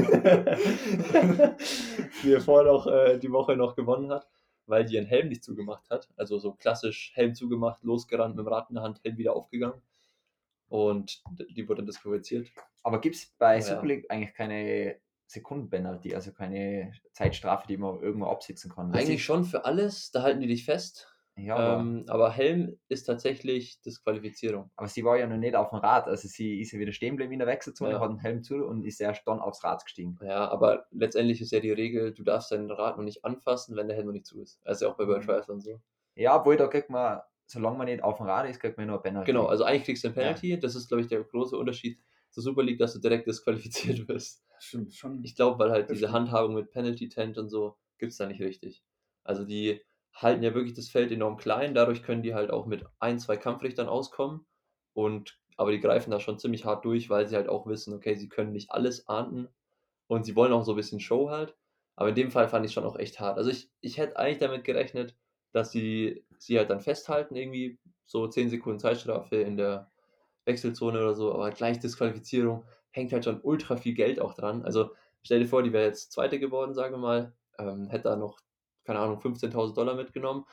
die er vorher noch äh, die Woche noch gewonnen hat, weil die ihren Helm nicht zugemacht hat. Also so klassisch Helm zugemacht, losgerannt mit dem Rad in der Hand, Helm wieder aufgegangen. Und die wurde disqualifiziert. Aber gibt es bei. Super League eigentlich keine Sekundenpenalty, also keine Zeitstrafe, die man irgendwo absitzen kann? Eigentlich schon für alles, da halten die dich fest. Ja, aber, ähm, aber, Helm ist tatsächlich Disqualifizierung. Aber sie war ja noch nicht auf dem Rad, also sie ist ja wieder stehen geblieben in der Wechselzone, ja. hat einen Helm zu und ist erst dann aufs Rad gestiegen. Ja, aber letztendlich ist ja die Regel, du darfst dein Rad noch nicht anfassen, wenn der Helm noch nicht zu ist. Also auch bei World mhm. Triathlon so. Ja, obwohl da kriegt man, solange man nicht auf dem Rad ist, kriegt man nur ein Penalty. Genau, also eigentlich kriegst du ein Penalty, ja. das ist glaube ich der große Unterschied zur Super League, dass du direkt disqualifiziert wirst. Stimmt, schon. Ich glaube, weil halt diese Handhabung mit Penalty Tent und so gibt es da nicht richtig. Also die halten ja wirklich das Feld enorm klein, dadurch können die halt auch mit ein, zwei Kampfrichtern auskommen und aber die greifen da schon ziemlich hart durch, weil sie halt auch wissen, okay, sie können nicht alles ahnden und sie wollen auch so ein bisschen Show halt. Aber in dem Fall fand ich es schon auch echt hart. Also ich, ich hätte eigentlich damit gerechnet, dass sie sie halt dann festhalten, irgendwie so 10 Sekunden Zeitstrafe in der Wechselzone oder so, aber gleich Disqualifizierung hängt halt schon ultra viel Geld auch dran. Also stell dir vor, die wäre jetzt Zweite geworden, sagen wir mal, ähm, hätte da noch keine Ahnung, 15.000 Dollar mitgenommen,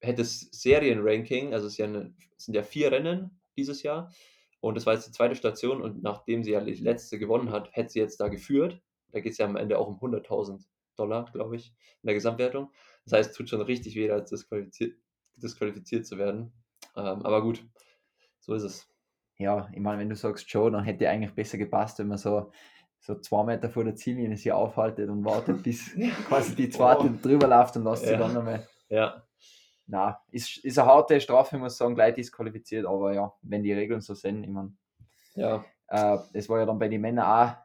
hätte das Serienranking, also es, ja eine, es sind ja vier Rennen dieses Jahr und das war jetzt die zweite Station und nachdem sie ja die letzte gewonnen hat, hätte sie jetzt da geführt. Da geht es ja am Ende auch um 100.000 Dollar, glaube ich, in der Gesamtwertung. Das heißt, es tut schon richtig weh, als disqualifiziert, disqualifiziert zu werden. Ähm, aber gut, so ist es. Ja, ich meine, wenn du sagst Joe, dann hätte eigentlich besser gepasst, wenn man so so zwei Meter vor der Ziellinie sich aufhaltet und wartet, bis quasi die zweite oh. drüber läuft und lässt ja. sie dann nochmal. Ja. Na, ist, ist eine harte Strafe, ich muss sagen, gleich disqualifiziert, aber ja, wenn die Regeln so sind, ich meine. Ja. Äh, das war ja dann bei den Männern auch.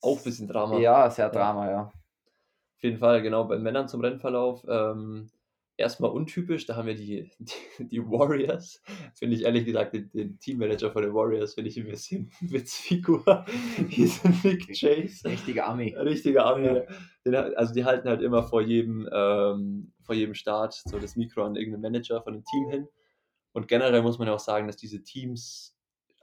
Auch ein bisschen Drama. Ja, sehr Drama, ja. ja. Auf jeden Fall, genau, bei Männern zum Rennverlauf. Ähm, erstmal untypisch, da haben wir die, die, die Warriors. Finde ich ehrlich gesagt, den, den, Teammanager von den Warriors finde ich ein bisschen Witzfigur. Hieß Nick Chase. Richtiger Army. Richtiger Army. Ja. also die halten halt immer vor jedem, ähm, vor jedem Start so das Mikro an irgendeinen Manager von dem Team hin. Und generell muss man ja auch sagen, dass diese Teams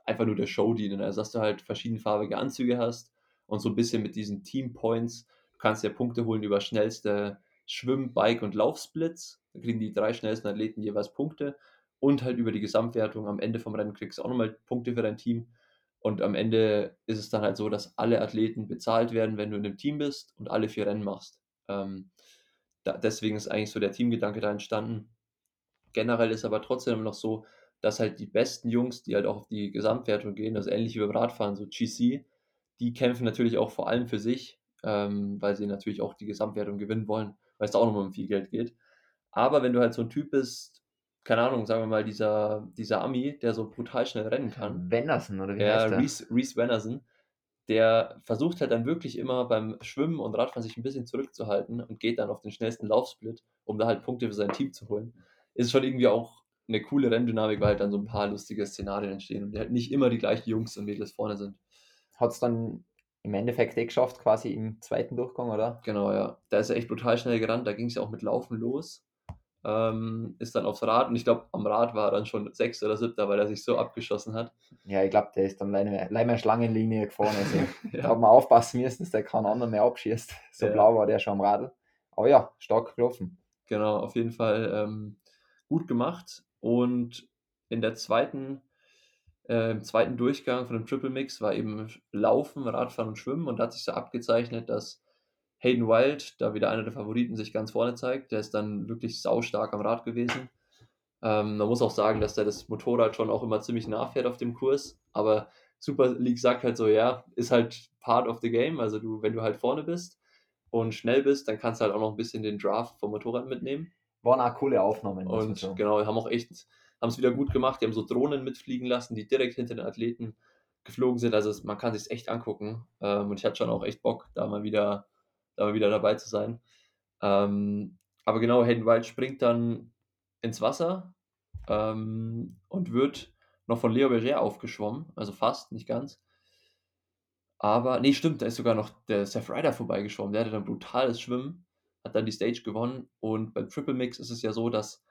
einfach nur der Show dienen. Also dass du halt verschiedenfarbige Anzüge hast und so ein bisschen mit diesen Team Points, du kannst ja Punkte holen über schnellste Schwimm-, Bike- und Laufsplits. Da kriegen die drei schnellsten Athleten jeweils Punkte. Und halt über die Gesamtwertung am Ende vom Rennen kriegst du auch nochmal Punkte für dein Team. Und am Ende ist es dann halt so, dass alle Athleten bezahlt werden, wenn du in einem Team bist und alle vier Rennen machst. Ähm, da, deswegen ist eigentlich so der Teamgedanke da entstanden. Generell ist aber trotzdem noch so, dass halt die besten Jungs, die halt auch auf die Gesamtwertung gehen, also ähnlich wie beim Radfahren, so GC, die kämpfen natürlich auch vor allem für sich, ähm, weil sie natürlich auch die Gesamtwertung gewinnen wollen, weil es da auch nochmal um viel Geld geht. Aber wenn du halt so ein Typ bist, keine Ahnung, sagen wir mal, dieser, dieser Ami, der so brutal schnell rennen kann. Wennersen, oder wie Ja, heißt der? Reese, Reese Wennerson, der versucht halt dann wirklich immer beim Schwimmen und Radfahren sich ein bisschen zurückzuhalten und geht dann auf den schnellsten Laufsplit, um da halt Punkte für sein Team zu holen. Ist schon irgendwie auch eine coole Renndynamik, weil halt dann so ein paar lustige Szenarien entstehen und halt nicht immer die gleichen Jungs und Mädels vorne sind. Hat es dann im Endeffekt eh geschafft, quasi im zweiten Durchgang, oder? Genau, ja. Da ist er echt brutal schnell gerannt, da ging es ja auch mit Laufen los. Ähm, ist dann aufs Rad und ich glaube, am Rad war er dann schon Sechster oder Siebter, weil er sich so abgeschossen hat. Ja, ich glaube, der ist dann leider mehr, Schlangenlinie gefahren. Also, Da Ja. hat man aufpassen müssen, dass der keinen anderen mehr abschießt. So Ja. blau war der schon am Radl. Aber ja, stark gelaufen. Genau, auf jeden Fall ähm, gut gemacht. Und in der zweiten, äh, im zweiten Durchgang von dem Triple Mix war eben Laufen, Radfahren und Schwimmen. Und da hat sich so abgezeichnet, dass Hayden Wild, da wieder einer der Favoriten, sich ganz vorne zeigt. Der ist dann wirklich saustark am Rad gewesen. Ähm, man muss auch sagen, dass der das Motorrad schon auch immer ziemlich nachfährt auf dem Kurs. Aber Super League sagt halt so, ja, ist halt part of the game. Also du, wenn du halt vorne bist und schnell bist, dann kannst du halt auch noch ein bisschen den Draft vom Motorrad mitnehmen. Waren auch coole man Und genau, haben auch echt, haben es wieder gut gemacht. Die haben so Drohnen mitfliegen lassen, die direkt hinter den Athleten geflogen sind. Also es, man kann sich echt angucken. Ähm, und ich hatte schon auch echt Bock, da mal wieder, da mal wieder dabei zu sein. Ähm, aber genau, Hayden Wild springt dann ins Wasser ähm, und wird noch von Leo Berger aufgeschwommen. Also fast, nicht ganz. Aber, nee, stimmt, da ist sogar noch der Seth Ryder vorbeigeschwommen. Der hatte dann brutales Schwimmen, hat dann die Stage gewonnen. Und beim Triple Mix ist es ja so, dass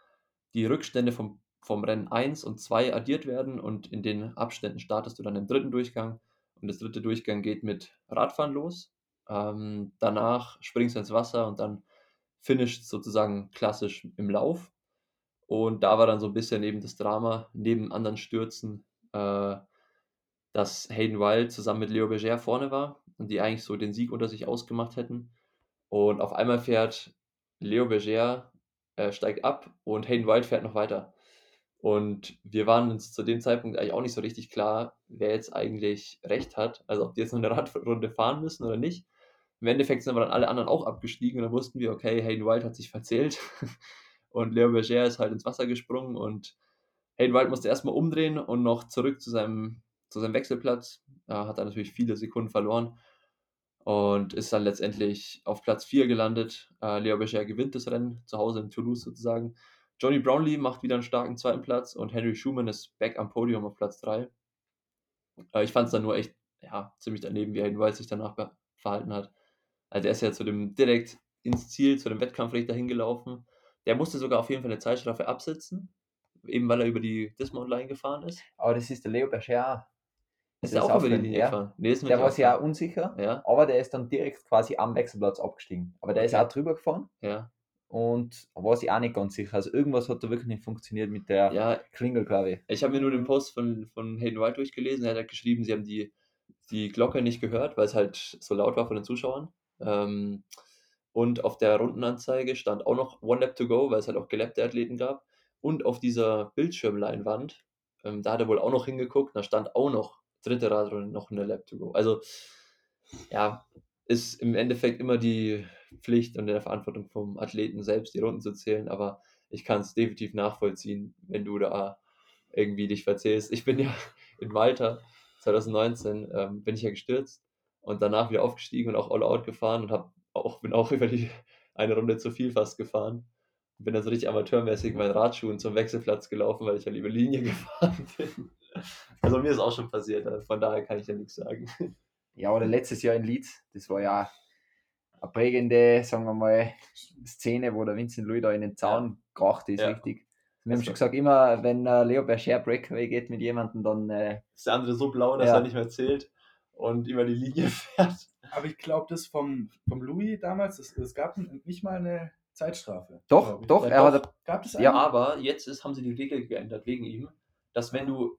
die Rückstände vom, vom Rennen 1 und 2 addiert werden und in den Abständen startest du dann im dritten Durchgang. Und das dritte Durchgang geht mit Radfahren los. Ähm, danach springst du ins Wasser und dann finisht sozusagen klassisch im Lauf. Und da war dann so ein bisschen eben das Drama, neben anderen Stürzen, äh, dass Hayden Wild zusammen mit Leo Berger vorne war und die eigentlich so den Sieg unter sich ausgemacht hätten. Und auf einmal fährt Leo Berger, äh, steigt ab und Hayden Wild fährt noch weiter. Und wir waren uns zu dem Zeitpunkt eigentlich auch nicht so richtig klar, wer jetzt eigentlich recht hat. Also ob die jetzt noch eine Radrunde fahren müssen oder nicht. Im Endeffekt sind aber dann alle anderen auch abgestiegen und dann wussten wir, okay, Hayden Wild hat sich verzählt. Und Leo Berger ist halt ins Wasser gesprungen und Hayden Wild musste erstmal umdrehen und noch zurück zu seinem, zu seinem Wechselplatz. Da hat er natürlich viele Sekunden verloren und ist dann letztendlich auf Platz 4 gelandet. Äh, Leo Berger gewinnt das Rennen, zu Hause in Toulouse sozusagen. Johnny Brownlee macht wieder einen starken zweiten Platz und Henry Schumann ist back am Podium auf Platz 3. Äh, ich fand es dann nur echt ja, ziemlich daneben, wie Hayden Wild sich danach verhalten hat. Also er ist ja zu dem direkt ins Ziel, zu dem Wettkampfrichter hingelaufen. Der musste sogar auf jeden Fall eine Zeitstrafe absitzen, eben weil er über die Dismount-Line gefahren ist. Aber das ist der Leo Berger. Ist Das er ist auch über die Linie ja. gefahren? Nee, ist Der war aufgefallen. unsicher, Ja, aber der ist dann direkt quasi am Wechselplatz abgestiegen. Aber der ist Okay. auch drüber gefahren ja. Und war sich auch nicht ganz sicher. Also irgendwas hat da wirklich nicht funktioniert mit der Ja, Klingel, glaube ich. ich habe mir nur den Post von, von Hayden White durchgelesen. Er hat halt geschrieben, sie haben die, die Glocke nicht gehört, weil es halt so laut war von den Zuschauern. Ähm, und auf der Rundenanzeige stand auch noch One Lap to Go, weil es halt auch gelappte Athleten gab. Und auf dieser Bildschirmleinwand, ähm, da hat er wohl auch noch hingeguckt, da stand auch noch dritte Radrunde, noch eine Lap to Go. Also, ja, ist im Endeffekt immer die Pflicht und der Verantwortung vom Athleten selbst, die Runden zu zählen, aber ich kann es definitiv nachvollziehen, wenn du da irgendwie dich verzählst. Ich bin ja in Malta 2019 ähm, bin ich ja gestürzt und danach wieder aufgestiegen und auch all out gefahren und hab auch, bin auch über die eine Runde zu viel fast gefahren. Bin dann so richtig amateurmäßig mit meinen Radschuhen zum Wechselplatz gelaufen, weil ich halt über Linie gefahren bin. Also mir ist auch schon passiert, also von daher kann ich ja nichts sagen. Ja, oder letztes Jahr in Leeds, das war ja eine prägende, sagen wir mal, Szene, wo der Vincent Louis da in den Zaun kracht ist, Ja. richtig. Wir haben schon gesagt, immer wenn äh, Leo Berger Breakaway geht mit jemandem, dann äh, Ist der andere so blau, dass Ja. er nicht mehr zählt und über die Linie fährt. Aber ich glaube, das vom, vom Louis damals, es, gab nicht mal eine Zeitstrafe. doch, doch, Ja, er doch. hat Gab es Ja? Aber jetzt ist, haben sie die Regel geändert wegen ihm, dass wenn du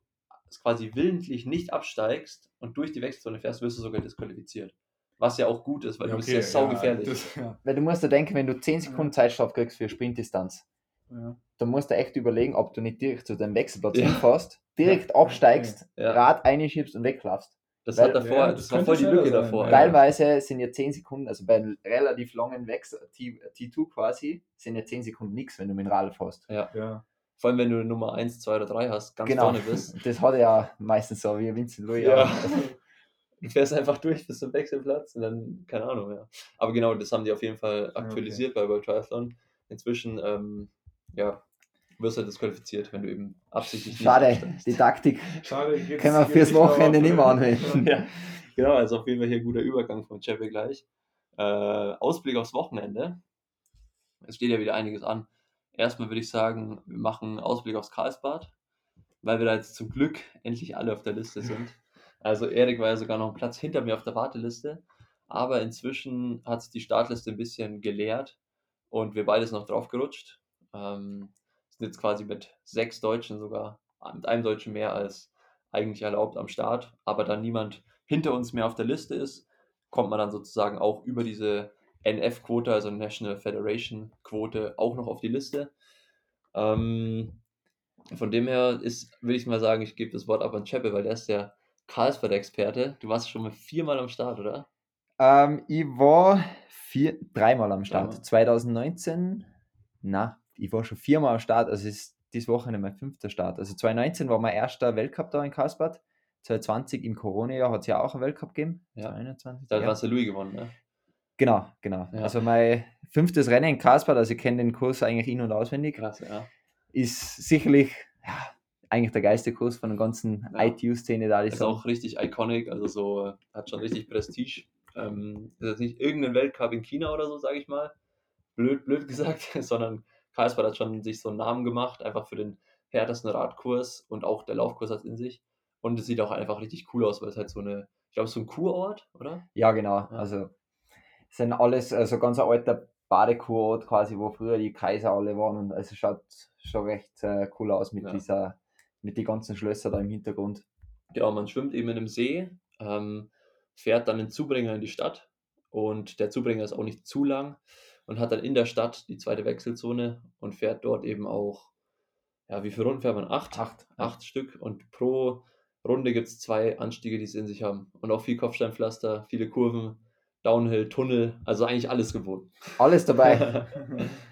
quasi willentlich nicht absteigst und durch die Wechselzone fährst, wirst du sogar disqualifiziert. Was ja auch gut ist, weil Ja, du bist okay, ja saugefährlich. das- ja. Weil du musst dir denken, wenn du 10 Sekunden Zeitstrafe kriegst für Sprintdistanz, Ja. da musst du echt überlegen, ob du nicht direkt zu dem Wechselplatz Ja. hinfährst, direkt absteigst, Ja. Rad einschiebst und weglaufst. Das Weil- hat davor, Ja, das, das war voll die Lücke sein, davor. ja. Teilweise sind ja 10 Sekunden, also bei relativ langen Wechsel, T, T2 quasi, sind ja 10 Sekunden nichts, wenn du mit dem Rad fährst. Ja. Vor allem, wenn du Nummer 1, 2 oder 3 hast, ganz genau. vorne bist. Das hat er ja meistens so wie Vincent Louis. Ja. Du fährst einfach durch bis zum Wechselplatz und dann, keine Ahnung, ja. Aber genau, das haben die auf jeden Fall aktualisiert bei World Triathlon. Inzwischen, ähm, ja, wirst du disqualifiziert, wenn du eben absichtlich nicht Schade, die Taktik Schade, können wir fürs Wochenende nicht mehr anwenden. ja, genau, also auf jeden Fall hier ein guter Übergang von Chepe gleich. Äh, Ausblick aufs Wochenende. Es steht ja wieder einiges an. Erstmal würde ich sagen, wir machen Ausblick aufs Karlsbad, weil wir da jetzt zum Glück endlich alle auf der Liste sind. Also Erik war ja sogar noch einen Platz hinter mir auf der Warteliste, aber inzwischen hat sich die Startliste ein bisschen geleert und wir beide sind noch drauf gerutscht. Ähm, sind jetzt quasi mit sechs Deutschen sogar, mit einem Deutschen mehr als eigentlich erlaubt am Start, aber da niemand hinter uns mehr auf der Liste ist, kommt man dann sozusagen auch über diese NF-Quote, also National Federation Quote, auch noch auf die Liste. Ähm, von dem her ist, würde ich mal sagen, ich gebe das Wort ab an Cheppe, weil der ist der Karlsbad-Experte. Du warst schon mal viermal am Start, oder? Ähm, ich war vier, dreimal am Start. Dreimal. 2019, na, ich war schon viermal am Start, also ist dieses Wochenende mein fünfter Start. Also 2019 war mein erster Weltcup da in Karlsbad. 2020 im Corona-Jahr hat es ja auch einen Weltcup gegeben. Ja. 2021, Da ja. hast du Louis gewonnen, ne? Genau, genau. Ja. Also mein fünftes Rennen in Karlsbad, also ich kenne den Kurs eigentlich in- und auswendig, Krass, ja. ist sicherlich ja, eigentlich der geilste Kurs von der ganzen Ja. ITU-Szene da. Ist auch richtig iconic, also so hat schon richtig Prestige. Ähm, ist jetzt nicht irgendein Weltcup in China oder so, sage ich mal. Blöd, blöd gesagt, sondern Karlsbad hat schon sich so einen Namen gemacht, einfach für den härtesten Radkurs und auch der Laufkurs hat es in sich. Und es sieht auch einfach richtig cool aus, weil es halt so eine, ich glaube, so ein Kurort, oder? Ja, genau. Ja. Also es sind alles, also ganz ein alter Badekurort quasi, wo früher die Kaiser alle waren und also schaut schon recht äh, cool aus mit Ja. dieser, mit den ganzen Schlössern da im Hintergrund. Genau, man schwimmt eben in einem See, ähm, fährt dann den Zubringer in die Stadt und der Zubringer ist auch nicht zu lang und hat dann in der Stadt die zweite Wechselzone und fährt dort eben auch, ja, wie viele Runden fährt man? Acht? Acht. Acht Stück und pro Runde gibt es zwei Anstiege, die es in sich haben und auch viel Kopfsteinpflaster, viele Kurven, Downhill, Tunnel, also eigentlich alles geboten. Alles dabei.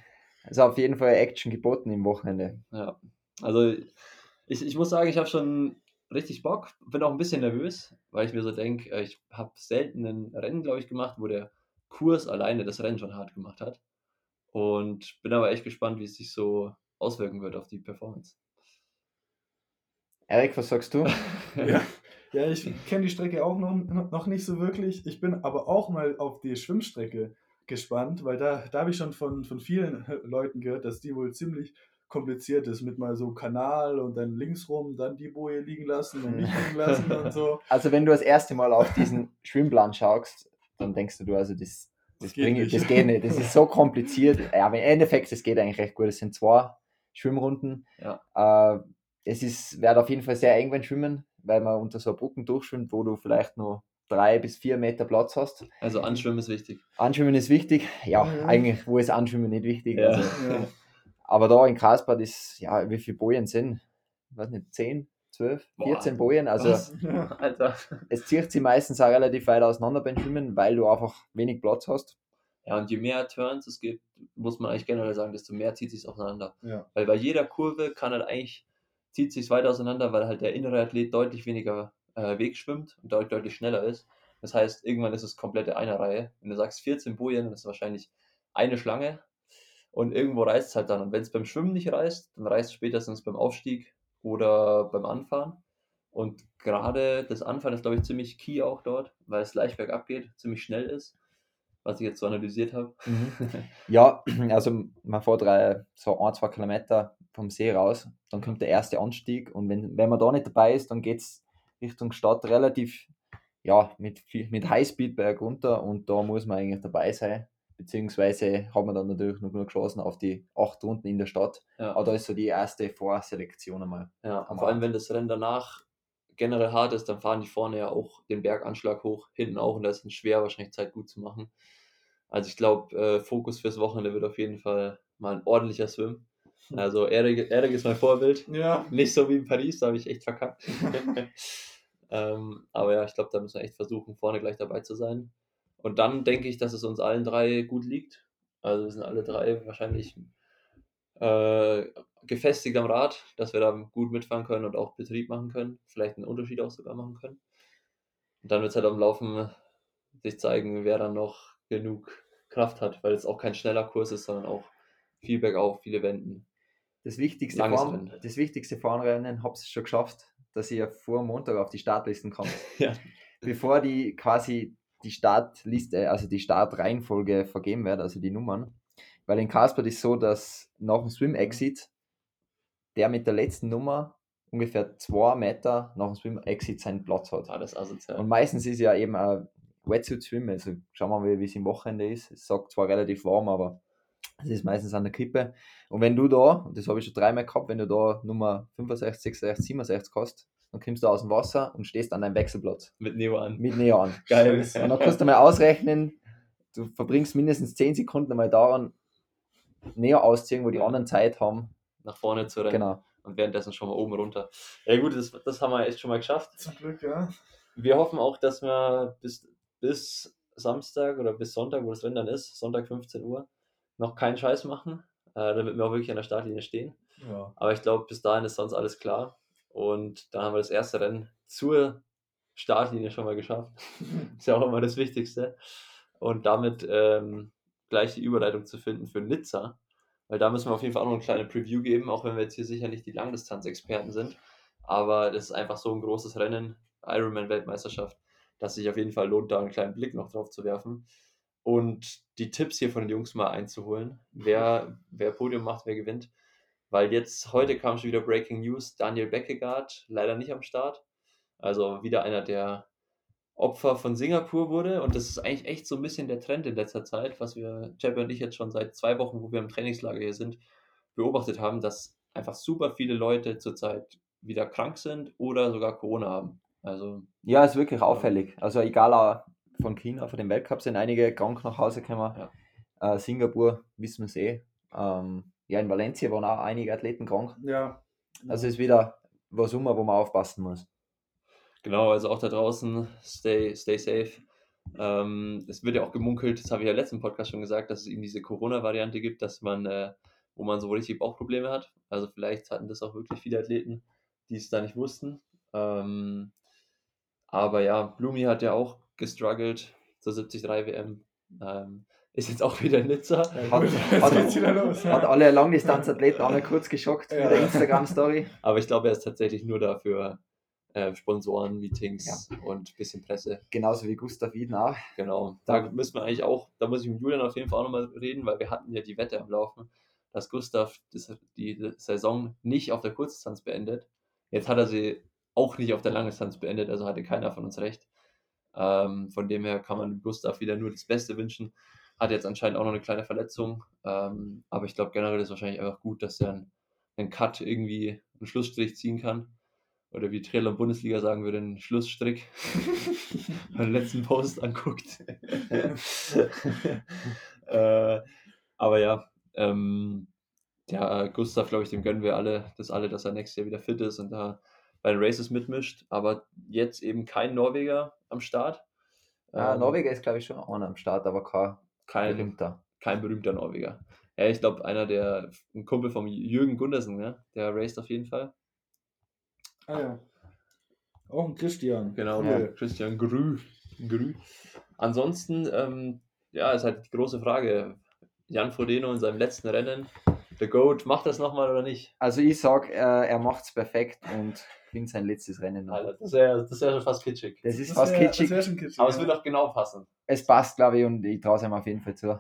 also auf jeden Fall Action geboten im Wochenende. Ja, also ich, ich muss sagen, ich habe schon richtig Bock, bin auch ein bisschen nervös, weil ich mir so denke, ich habe selten ein Rennen, glaube ich, gemacht, wo der Kurs alleine das Rennen schon hart gemacht hat. Und bin aber echt gespannt, wie es sich so auswirken wird auf die Performance. Erik, was sagst du? Ja. Ja, ich kenne die Strecke auch noch, noch nicht so wirklich. Ich bin aber auch mal auf die Schwimmstrecke gespannt, weil da, da habe ich schon von, von vielen Leuten gehört, dass die wohl ziemlich kompliziert ist, mit mal so Kanal und dann links rum, dann die Boje liegen lassen und nicht liegen lassen und so. Also wenn du das erste Mal auf diesen Schwimmplan schaust, dann denkst du, du also das, das, Das geht bring ich- nicht. das geht nicht. Das ist so kompliziert. Ja, aber im Endeffekt, das geht eigentlich recht gut. Es sind zwei Schwimmrunden. Ja. Äh, es ist, wird auf jeden Fall sehr eng beim Schwimmen, weil man unter so Brücken durchschwimmt, wo du vielleicht nur drei bis vier Meter Platz hast. Also Anschwimmen ist wichtig. Anschwimmen ist wichtig. Ja, Mhm. eigentlich, wo ist Anschwimmen nicht wichtig? Ja. Also, Ja. Aber da in Karlsbad ist, ja, wie viele Bojen sind? Ich weiß nicht, 10, 12, Boah. 14 Bojen. Also es zieht sich meistens auch relativ weit auseinander beim Schwimmen, weil du einfach wenig Platz hast. Ja, und je mehr Turns es gibt, muss man eigentlich generell sagen, desto mehr zieht sich auseinander. Ja. Weil bei jeder Kurve kann halt eigentlich, zieht sich weiter auseinander, weil halt der innere Athlet deutlich weniger äh, Weg schwimmt und deutlich, deutlich schneller ist. Das heißt, irgendwann ist es komplette einer Reihe. Wenn du sagst 14 Bojen, dann ist es wahrscheinlich eine Schlange und irgendwo reißt es halt dann. Und wenn es beim Schwimmen nicht reißt, dann reißt es spätestens beim Aufstieg oder beim Anfahren. Und gerade das Anfahren ist, glaube ich, ziemlich key auch dort, weil es leicht bergab geht, ziemlich schnell ist, was ich jetzt so analysiert habe. Ja, also man fährt drei, so ein, zwei Kilometer vom See raus, dann kommt der erste Anstieg und wenn, wenn man da nicht dabei ist, dann geht es Richtung Stadt relativ, ja, mit, mit Highspeed berg runter und da muss man eigentlich dabei sein. Beziehungsweise hat man dann natürlich noch genug Chancen auf die acht Runden in der Stadt. Ja. Aber da ist so die erste Vorselektion einmal. Ja, am vor allem wenn das Rennen danach generell hart ist, dann fahren die vorne ja auch den Berganschlag hoch, hinten auch und da ist es schwer, wahrscheinlich Zeit gut zu machen. Also ich glaube, äh, Fokus fürs Wochenende wird auf jeden Fall mal ein ordentlicher Swim. Also Erik, Erik ist mein Vorbild. Ja. Nicht so wie in Paris, da habe ich echt verkackt. ähm, aber ja, ich glaube, da müssen wir echt versuchen, vorne gleich dabei zu sein. Und dann denke ich, dass es uns allen drei gut liegt. Also wir sind alle drei wahrscheinlich äh, gefestigt am Rad, dass wir da gut mitfahren können und auch Betrieb machen können. Vielleicht einen Unterschied auch sogar machen können. Und dann wird es halt am Laufen sich zeigen, wer dann noch genug Kraft hat, weil es auch kein schneller Kurs ist, sondern auch viel bergauf, viele Wenden. Das wichtigste, Fahren, das wichtigste Fahrrennen habt ihr schon geschafft, dass ihr vor Montag auf die Startlisten kommt. Ja. Bevor die quasi die Startliste, also die Startreihenfolge vergeben wird, also die Nummern. Weil in Karlsbad ist so, dass nach dem Swim-Exit der mit der letzten Nummer ungefähr zwei Meter nach dem Swim-Exit seinen Platz hat. Asozial. Und meistens ist ja eben ein Wetsuit Swim, also schauen wir mal, wie es im Wochenende ist. Es sagt zwar relativ warm, aber es ist meistens an der Kippe. Und wenn du da, und das habe ich schon dreimal gehabt, wenn du da Nummer 65, 66, 67 hast, dann kommst du aus dem Wasser und stehst an deinem Wechselplatz Mit Neo an. mit Neon. Geil. Und dann kannst du mal ausrechnen, du verbringst mindestens 10 Sekunden mal daran, näher ausziehen, wo die anderen Zeit haben. Nach vorne zu rennen. Genau. Und währenddessen schon mal oben runter. Ja gut, das, das haben wir echt schon mal geschafft. Zum Glück, ja. Wir hoffen auch, dass wir bis, bis Samstag oder bis Sonntag, wo das Rennen dann ist, Sonntag 15 Uhr, noch keinen Scheiß machen, äh, damit wir auch wirklich an der Startlinie stehen. Ja. Aber ich glaube, bis dahin ist sonst alles klar. Und dann haben wir das erste Rennen zur Startlinie schon mal geschafft. ist ja auch immer das Wichtigste. Und damit ähm, gleich die Überleitung zu finden für Nizza. Weil da müssen wir auf jeden Fall auch noch eine kleine Preview geben, auch wenn wir jetzt hier sicher nicht die Langdistanz-Experten sind. Aber das ist einfach so ein großes Rennen, Ironman-Weltmeisterschaft, dass sich auf jeden Fall lohnt, da einen kleinen Blick noch drauf zu werfen. Und die Tipps hier von den Jungs mal einzuholen, wer, wer Podium macht, wer gewinnt. Weil jetzt, heute kam schon wieder Breaking News, Daniel Beckegaard leider nicht am Start. Also wieder einer der Opfer von Singapur wurde. Und das ist eigentlich echt so ein bisschen der Trend in letzter Zeit, was wir, Jeppe und ich jetzt schon seit zwei Wochen, wo wir im Trainingslager hier sind, beobachtet haben, dass einfach super viele Leute zurzeit wieder krank sind oder sogar Corona haben. Also Ja, ist wirklich auffällig. Also egal von China, von dem Weltcup sind einige krank nach Hause gekommen. Äh, Singapur, wissen wir es eh. Ähm, ja, in Valencia waren auch einige Athleten krank. Ja. Also ist wieder was um, wo man aufpassen muss. Genau, also auch da draußen, stay, stay safe. Ähm, es wird ja auch gemunkelt, das habe ich ja letzten Podcast schon gesagt, dass es eben diese Corona-Variante gibt, dass man, äh, wo man so richtig Bauchprobleme hat. Also vielleicht hatten das auch wirklich viele Athleten, die es da nicht wussten. Ähm, aber ja, Blumi hat ja auch gestruggelt zur 73 WM. Ähm, ist jetzt auch wieder in Nizza. Hat, hat, geht's wieder los. hat alle Langdistanzathleten einmal kurz geschockt Ja. mit der Instagram-Story. Aber ich glaube, er ist tatsächlich nur dafür äh, Sponsoren, Meetings und ein bisschen Presse. Genauso wie Gustav Iden auch. Genau. Da müssen wir eigentlich auch, da muss ich mit Julian auf jeden Fall auch nochmal reden, weil wir hatten ja die Wette am Laufen, dass Gustav die Saison nicht auf der Kurzdistanz beendet. Jetzt hat er sie auch nicht auf der Langdistanz beendet, also hatte keiner von uns recht. Ähm, von dem her kann man Gustav wieder nur das Beste wünschen. Hat jetzt anscheinend auch noch eine kleine Verletzung, ähm, aber ich glaube generell ist es wahrscheinlich einfach gut, dass er einen, einen Cut irgendwie einen Schlussstrich ziehen kann. Oder wie Triathlon Bundesliga sagen würde, einen Schlussstrick. Den letzten Post anguckt. äh, aber ja, ähm, ja, Gustav, glaube ich, dem gönnen wir alle, das alle, dass er nächstes Jahr wieder fit ist und da bei den Races mitmischt. Aber jetzt eben kein Norweger am Start. Ja, Ähm, Norweger ist, glaube ich, schon einer am Start, aber kein kein, berühmter. kein berühmter Norweger. Ja, ich glaube, einer der, ein Kumpel vom Jürgen Gundersen, ne? der raced auf jeden Fall. Ah ja. Auch ein Christian. Genau, Cool. Christian Grü. Grü. Ansonsten, ähm, ja, ist halt die große Frage. Jan Frodeno in seinem letzten Rennen, der Goat, macht das nochmal oder nicht? Also ich sag, äh, er macht es perfekt und gewinnt sein letztes Rennen noch. Alter, das wäre das wär schon fast kitschig. Das ist Das fast wär- kitschig. Das wäre schon kitschig. Aber es ja. wird auch genau passen. Es passt, glaube ich, und ich traue es ihm auf jeden Fall zu.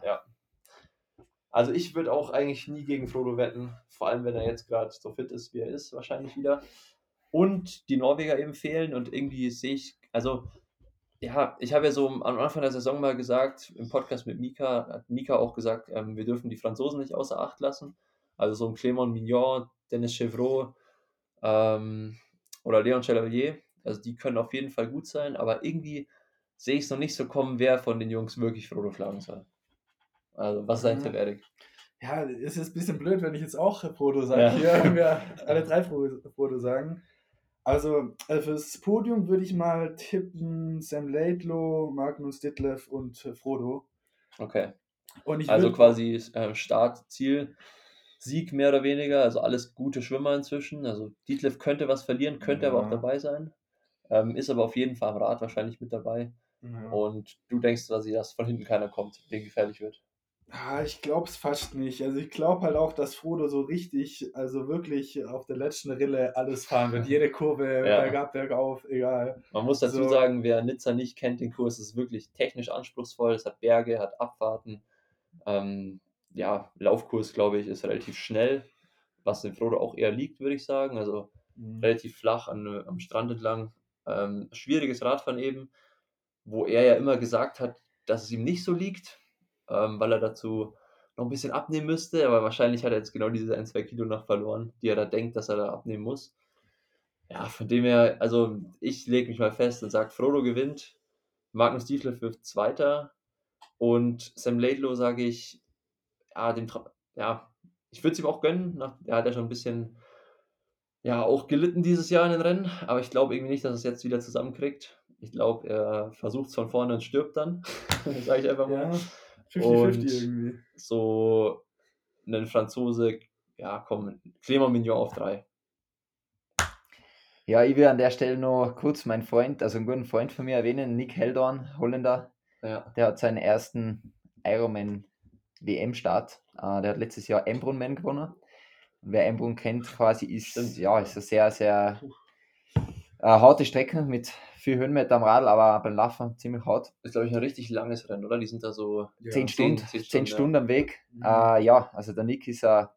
Also ich würde auch eigentlich nie gegen Frodo wetten, vor allem wenn er jetzt gerade so fit ist, wie er ist, wahrscheinlich wieder. Und die Norweger eben fehlen und irgendwie sehe ich, also ja, ich habe ja so am Anfang der Saison mal gesagt, im Podcast mit Mika, hat Mika auch gesagt, ähm, wir dürfen die Franzosen nicht außer Acht lassen. Also so ein Clément Mignon, Dennis Chevreau ähm, oder Leon Chevalier, also die können auf jeden Fall gut sein, aber irgendwie sehe ich es noch nicht so kommen, wer von den Jungs wirklich Frodo schlagen soll. Also was dein Mhm. Tipp, Erik? ja, es ist ein bisschen blöd, wenn ich jetzt auch Frodo sage. Ja. Hier haben wir alle drei Frodo, sagen. Also äh, fürs Podium würde ich mal tippen Sam Laidlow, Magnus Ditlev und äh, Frodo. Okay. Und Also quasi äh, Start, Ziel, Sieg mehr oder weniger. Also alles gute Schwimmer inzwischen. Also Dietlev könnte was verlieren, könnte aber auch Ja. dabei sein. Ähm, ist aber auf jeden Fall am Rad wahrscheinlich mit dabei. Ja. Und du denkst quasi, dass von hinten keiner kommt, der gefährlich wird. Ah, ich glaube es fast nicht. Also ich glaube halt auch, dass Frodo so richtig, also wirklich auf der letzten Rille alles fahren wird. Jede Kurve, Ja. bergab, bergauf, egal. Man muss dazu So. sagen, wer Nizza nicht kennt, den Kurs ist wirklich technisch anspruchsvoll. Es hat Berge, hat Abfahrten. Ähm, ja, Laufkurs, glaube ich, ist relativ schnell, was dem Frodo auch eher liegt, würde ich sagen. Also relativ flach an, äh, am Strand entlang. Ähm, schwieriges Radfahren eben, wo er ja immer gesagt hat, dass es ihm nicht so liegt, ähm, weil er dazu noch ein bisschen abnehmen müsste, aber wahrscheinlich hat er jetzt genau diese ein, zwei Kilo noch verloren, die er da denkt, dass er da abnehmen muss. Ja, von dem her, also ich lege mich mal fest und sage, Frodo gewinnt, Magnus Dietleff wird Zweiter und Sam Laidlow sage ich, ja, dem, Tra- ja, ich würde es ihm auch gönnen, nach, er hat ja schon ein bisschen ja, auch gelitten dieses Jahr in den Rennen, aber ich glaube irgendwie nicht, dass er es jetzt wieder zusammenkriegt. Ich glaube, er versucht es von vorne und stirbt dann, sage ich einfach mal. Ja, 50-50 Und- irgendwie. So einen Franzose, ja, komm, Clément Mignon auf drei. Ja, ich will an der Stelle noch kurz meinen Freund, also einen guten Freund von mir erwähnen, Nick Heldorn, Holländer. Ja, Der hat seinen ersten Ironman WM-Start. Äh, der hat letztes Jahr Embrunman gewonnen. Und wer Embrun kennt, quasi ist, Stimmt. ja, ist eine sehr, sehr äh, harte Strecke mit viel Höhenmeter am Radl, aber beim Laufen ziemlich hart. ist, glaube ich, ein richtig langes Rennen, oder? Die sind da so. Ja. zehn, zehn- Stunden, zehn zehn, Stunden, Stunden, ja. am Weg. Mhm. Äh, ja, also der Nick ist ein,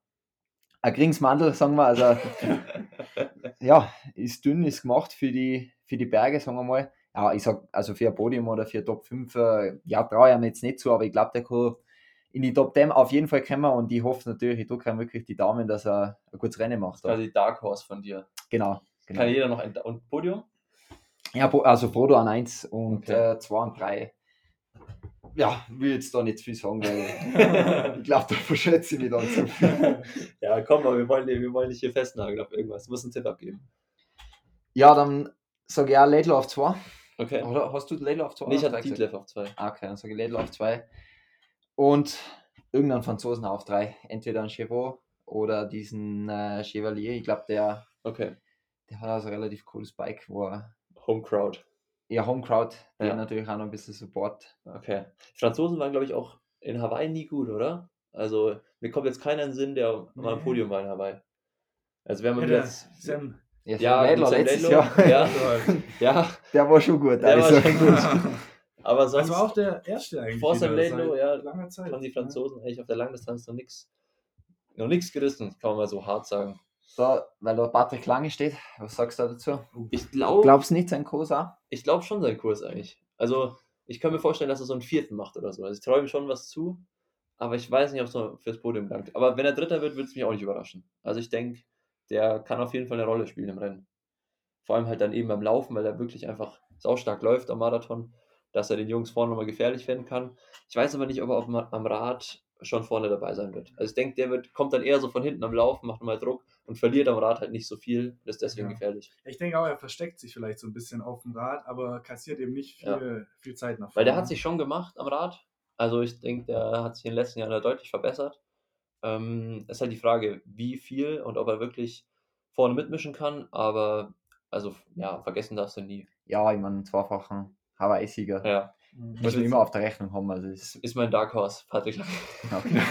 ein Gringsmandel, sagen wir. Also ja, ist dünn, ist gemacht für die, für die Berge, sagen wir mal. Ja, ich sag, also für ein Podium oder für Top 5, äh, ja, traue ich ihm jetzt nicht zu, aber ich glaube, der kann in die Top 10 auf jeden Fall kommen und ich hoffe natürlich, ich drücke ihm wirklich die Daumen, dass er ein gutes Rennen macht. Da. Quasi Dark Horse von dir. Genau. genau. Kann jeder noch ein und Podium? Ja, also Frodo an 1 und Okay. äh, 2 und 3. Ja, will jetzt da nicht viel sagen, weil ich glaube, da verschätze ich mich dann zu viel. ja, komm mal, wir wollen, wir wollen dich hier festnageln auf irgendwas. Du musst einen Tipp abgeben. Ja, dann sage ich auch Laidlaw auf 2. Okay. Oder hast du Laidlaw auf 2? Nee, ich hatte Dietleff auf zwei. Ah, Okay, dann sage ich Laidlaw auf 2. Und irgendeinen Franzosen auf 3. Entweder ein Chevaux oder diesen äh, Chevalier. Ich glaube, der, Okay. der hat also ein relativ cooles Bike, wo er Home Crowd. ja, Home Crowd, der Ja. natürlich auch noch ein bisschen Support. Okay. Die Franzosen waren, glaube ich, auch in Hawaii nie gut, oder? Also, mir kommt jetzt keiner in den Sinn, der mal am Nee. Podium war in Hawaii. Also, wenn Ja, man der jetzt. Sam. Ja, Ja, Sam letztes Jahr. Ja, ja, Der war schon gut. Der war also. schon gut. Aber sonst Das war auch der erste eigentlich. Vor Laidlaw, seit ja, langer Zeit. haben die ne? Franzosen eigentlich auf der Langdistanz noch nichts noch nichts gerissen, kann man mal so hart sagen. Da, weil da Patrick Lange steht, was sagst du dazu? Ich glaube Glaubst du nicht sein Kurs auch? ich glaub schon seinen Kurs eigentlich. Also, ich kann mir vorstellen, dass er so einen vierten macht oder so. Also, ich träume schon was zu, aber ich weiß nicht, ob es noch fürs Podium langt. Aber wenn er Dritter wird, würde es mich auch nicht überraschen. Also, ich denke, der kann auf jeden Fall eine Rolle spielen im Rennen. Vor allem halt dann eben beim Laufen, weil er wirklich einfach saustark läuft am Marathon, dass er den Jungs vorne nochmal gefährlich werden kann. Ich weiß aber nicht, ob er auf, dem- am Rad schon vorne dabei sein wird. Also ich denke, der wird, kommt dann eher so von hinten am Laufen, macht nochmal Druck und verliert am Rad halt nicht so viel und ist deswegen Ja. gefährlich. Ich denke auch, er versteckt sich vielleicht so ein bisschen auf dem Rad, aber kassiert eben nicht viel, viel Zeit nach vorne. Weil der hat sich schon gemacht am Rad. Also ich denke, der hat sich in den letzten Jahren da deutlich verbessert. Ähm, ist halt die Frage, wie viel und ob er wirklich vorne mitmischen kann, aber also ja, vergessen darfst du nie. Ja, ich meine, einen zweifachen Hawaii-Sieger. Ja. Muss man immer auf der Rechnung haben. Also ist, ist mein Dark Horse, Patrick. Lang. okay.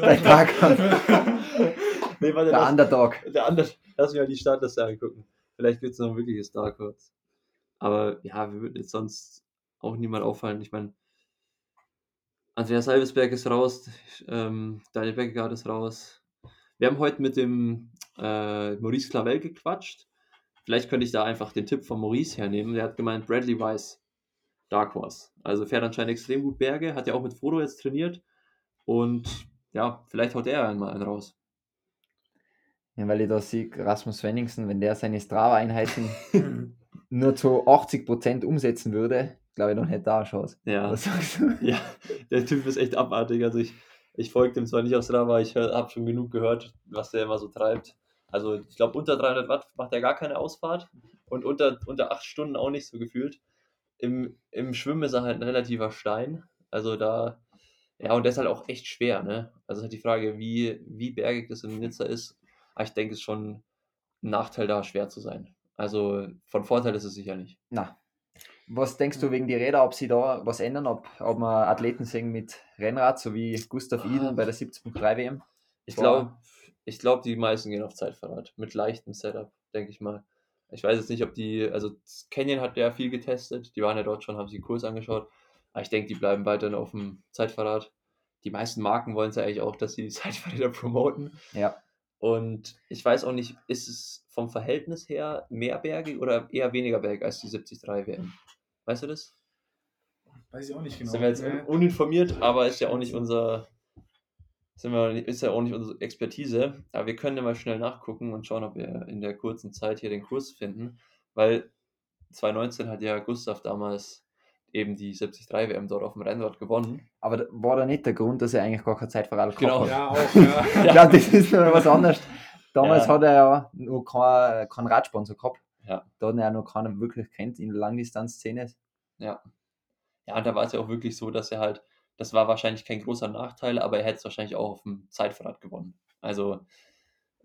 Dein Tag. nee, warte, Der lass, Underdog. der andere, lass mich mal die Startliste angucken. Vielleicht wird es noch ein wirkliches Dark Horse. Aber ja, wir würden jetzt sonst auch niemand auffallen. Ich meine, Andreas Salvesberg ist raus, ähm, Daniel Beckegaard ist raus. Wir haben heute mit dem äh, Maurice Clavel gequatscht. Vielleicht könnte ich da einfach den Tipp von Maurice hernehmen. Der hat gemeint, Bradley Weiss, Dark Horse. Also fährt anscheinend extrem gut Berge, hat ja auch mit Frodo jetzt trainiert. Und ja, vielleicht haut er einmal einen raus. Ja, weil ich da sehe, Rasmus Svenningsen, wenn der seine Strava-Einheiten nur zu 80% umsetzen würde, glaube ich, dann hätte er auch eine Chance. Ja. Ja, der Typ ist echt abartig. Also ich, Ich folge dem zwar nicht aus Strava, ich habe schon genug gehört, was der immer so treibt. Also ich glaube, unter 300 Watt macht er gar keine Ausfahrt und unter, unter 8 Stunden auch nicht so gefühlt. Im, Im Schwimmen ist er halt ein relativer Stein. Also da, ja, und der ist halt auch echt schwer, ne? Also halt die Frage, wie, wie bergig das in Nizza ist. Aber ich denke, es ist schon ein Nachteil, da schwer zu sein. Also von Vorteil ist es sicher nicht. Na. Was denkst du wegen die Räder, ob sie da was ändern, ob, ob wir Athleten sehen mit Rennrad, so wie Gustav Iden bei der 70.3 WM? Ich glaube, ich glaube, die meisten gehen auf Zeitfahrrad mit leichtem Setup, denke ich mal. Ich weiß jetzt nicht, ob die, also Canyon hat ja viel getestet, die waren ja dort schon, haben sich den Kurs angeschaut. Aber ich denke, die bleiben weiterhin auf dem Zeitfahrrad. Die meisten Marken wollen es ja eigentlich auch, dass sie die Zeitfahrräder promoten. Ja. Und ich weiß auch nicht, ist es vom Verhältnis her mehr bergig oder eher weniger bergig als die 73 WM? Weißt du das? Weiß ich auch nicht genau. Sind wir jetzt uninformiert, aber ist ja auch nicht unser, sind wir, ist ja auch nicht unsere Expertise. Aber wir können ja mal schnell nachgucken und schauen, ob wir in der kurzen Zeit hier den Kurs finden. Weil 2019 hat ja Gustav damals eben die 73 WM dort auf dem Rennrad gewonnen. Aber da- war da nicht der Grund, dass er eigentlich gar kein Zeitfahrrad Genau. gehabt hat? Ja, auch, ja. Ja, das ist noch was anderes. Damals Ja. hat er ja noch keinen kein Radsponsor gehabt. Ja. Da hat er ja noch keinen wirklich kennt in der Langdistanzszene. Ja. Ja, und da war es ja auch wirklich so, dass er halt, das war wahrscheinlich kein großer Nachteil, aber er hätte es wahrscheinlich auch auf dem Zeitfahrrad gewonnen. Also,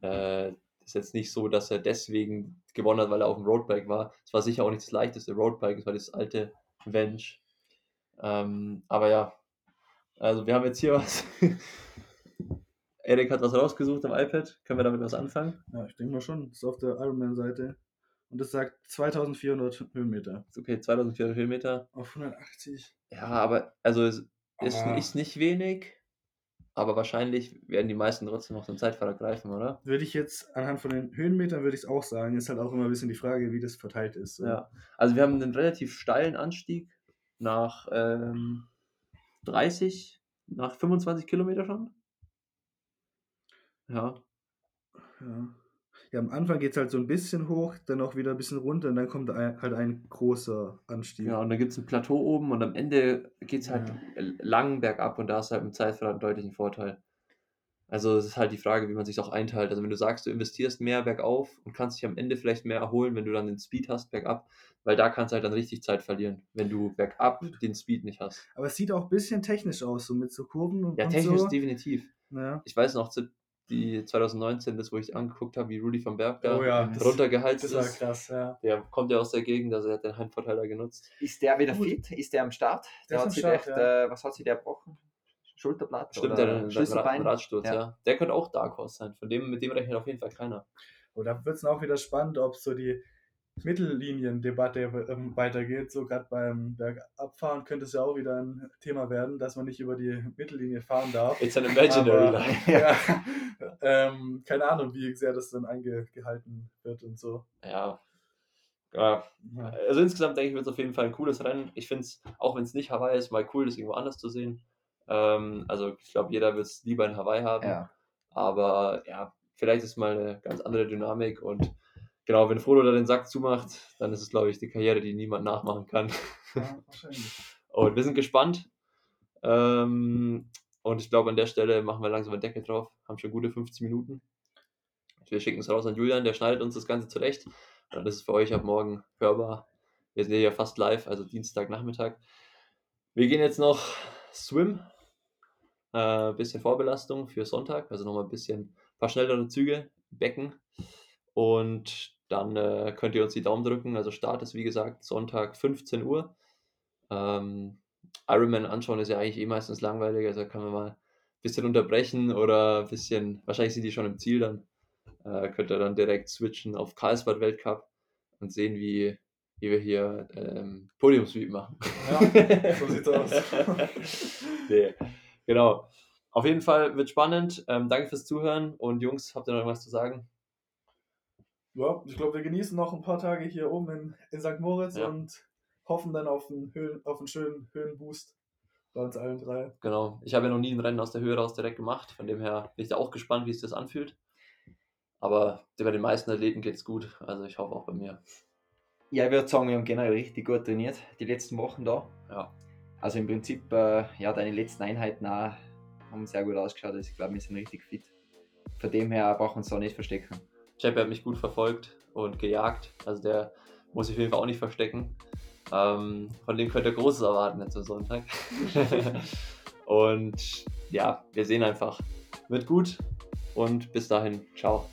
äh, ist jetzt nicht so, dass er deswegen gewonnen hat, weil er auf dem Roadbike war. Es war sicher auch nicht das leichteste Roadbike, es war das alte Venge. Ähm, aber ja, also wir haben jetzt hier was. Erik hat was rausgesucht am iPad. Können wir damit was anfangen? ja, ich denke mal schon. Das ist auf der Ironman-Seite. Und das sagt 2400 Höhenmeter. Ist okay, 2400 Höhenmeter. Auf 180. Ja, aber also es ist, ist nicht wenig, aber wahrscheinlich werden die meisten trotzdem noch zum Zeitfahrrad greifen, oder? Würde ich jetzt anhand von den Höhenmetern würde ich es auch sagen. Ist halt auch immer ein bisschen die Frage, wie das verteilt ist. So. Ja. Also wir haben einen relativ steilen Anstieg nach ähm, 30, nach 25 Kilometer schon. Ja, Ja. Ja, am Anfang geht es halt so ein bisschen hoch, dann auch wieder ein bisschen runter und dann kommt ein, halt ein großer Anstieg. ja und dann gibt es ein Plateau oben und am Ende geht es halt lang bergab und da ist halt im Zeitfahrrad einen deutlichen Vorteil. Also es ist halt die Frage, wie man sich auch einteilt. Also wenn du sagst, du investierst mehr bergauf und kannst dich am Ende vielleicht mehr erholen, wenn du dann den Speed hast bergab, weil da kannst du halt dann richtig Zeit verlieren, wenn du bergab den Speed nicht hast. Aber es sieht auch ein bisschen technisch aus, so mit so Kurven und, Ja, und technisch so. definitiv. Ja. Ich weiß noch, zu- die 2019, das wo ich angeguckt habe, wie Rudy van Berg da Oh ja, das- runtergeheizt Das war ist. krass, ja. Der kommt ja aus der Gegend, also er hat den Heimvorteil da genutzt. Ist der wieder Gut. fit? Ist der am Start? Der ist hat sich Start, echt, ja. äh, was hat sich der gebrochen? Schulterblatt? Stimmt, oder der, der, Schlüsselbein? der Radsturz, ja. Ja. Der könnte auch Dark Horse sein. Von dem, mit dem rechnet auf jeden Fall keiner. Und da wird es auch wieder spannend, ob so die Mittellinien-Debatte ähm, weitergeht. So gerade beim Bergabfahren könnte es ja auch wieder ein Thema werden, dass man nicht über die Mittellinie fahren darf. It's an imaginary Aber- line. ja, ähm, keine Ahnung, wie sehr das dann eingehalten wird und so. Ja. ja. Ja. Also insgesamt denke ich, wird es auf jeden Fall ein cooles Rennen. Ich finde es, auch wenn es nicht Hawaii ist, mal cool, das irgendwo anders zu sehen. Ähm, also ich glaube, jeder wird es lieber in Hawaii haben. Ja. Aber ja, vielleicht ist mal eine ganz andere Dynamik und genau, wenn Frodo da den Sack zumacht, dann ist es, glaube ich, die Karriere, die niemand nachmachen kann. Ja, wahrscheinlich. Und wir sind gespannt. Ähm, und ich glaube, an der Stelle machen wir langsam einen Deckel drauf. Haben schon gute 15 Minuten. Wir schicken es raus an Julian, der schneidet uns das Ganze zurecht. Und das ist für euch ab morgen hörbar. Wir sind ja fast live, also Dienstagnachmittag. Wir gehen jetzt noch swim. Äh, bisschen Vorbelastung für Sonntag, also nochmal ein bisschen paar schnellere Züge, Becken. Und dann äh, könnt ihr uns die Daumen drücken. Also Start ist wie gesagt Sonntag 15 Uhr. Ähm, Ironman anschauen ist ja eigentlich eh meistens langweilig, also kann man mal ein bisschen unterbrechen oder ein bisschen, wahrscheinlich sind die schon im Ziel dann, äh, könnt ihr dann direkt switchen auf Karlsbad Weltcup und sehen, wie, wie wir hier ähm, Podiumsweep machen. Ja, so sieht's aus. nee. Genau. Auf jeden Fall wird spannend. Ähm, danke fürs Zuhören und Jungs, habt ihr noch irgendwas zu sagen? Ja, ich glaube, wir genießen noch ein paar Tage hier oben in, in St. Moritz Ja. und hoffen dann auf einen, Höhen, auf einen schönen Höhenboost bei uns allen drei. Genau. Ich habe ja noch nie ein Rennen aus der Höhe raus direkt gemacht. Von dem her bin ich da auch gespannt, wie es das anfühlt. Aber bei den meisten Athleten geht es gut. Also ich hoffe auch bei mir. Ja, ich würde sagen, wir haben generell richtig gut trainiert, die letzten Wochen da. Ja. Also im Prinzip, äh, ja, deine letzten Einheiten auch, haben sehr gut ausgeschaut. Also ich glaube, wir sind richtig fit. Von dem her brauchen wir uns da nicht verstecken. Jeppe hat mich gut verfolgt und gejagt. Also der muss sich auf jeden Fall auch nicht verstecken. Ähm, von dem könnt ihr Großes erwarten jetzt am Sonntag. und ja, wir sehen einfach. Wird gut und bis dahin, ciao.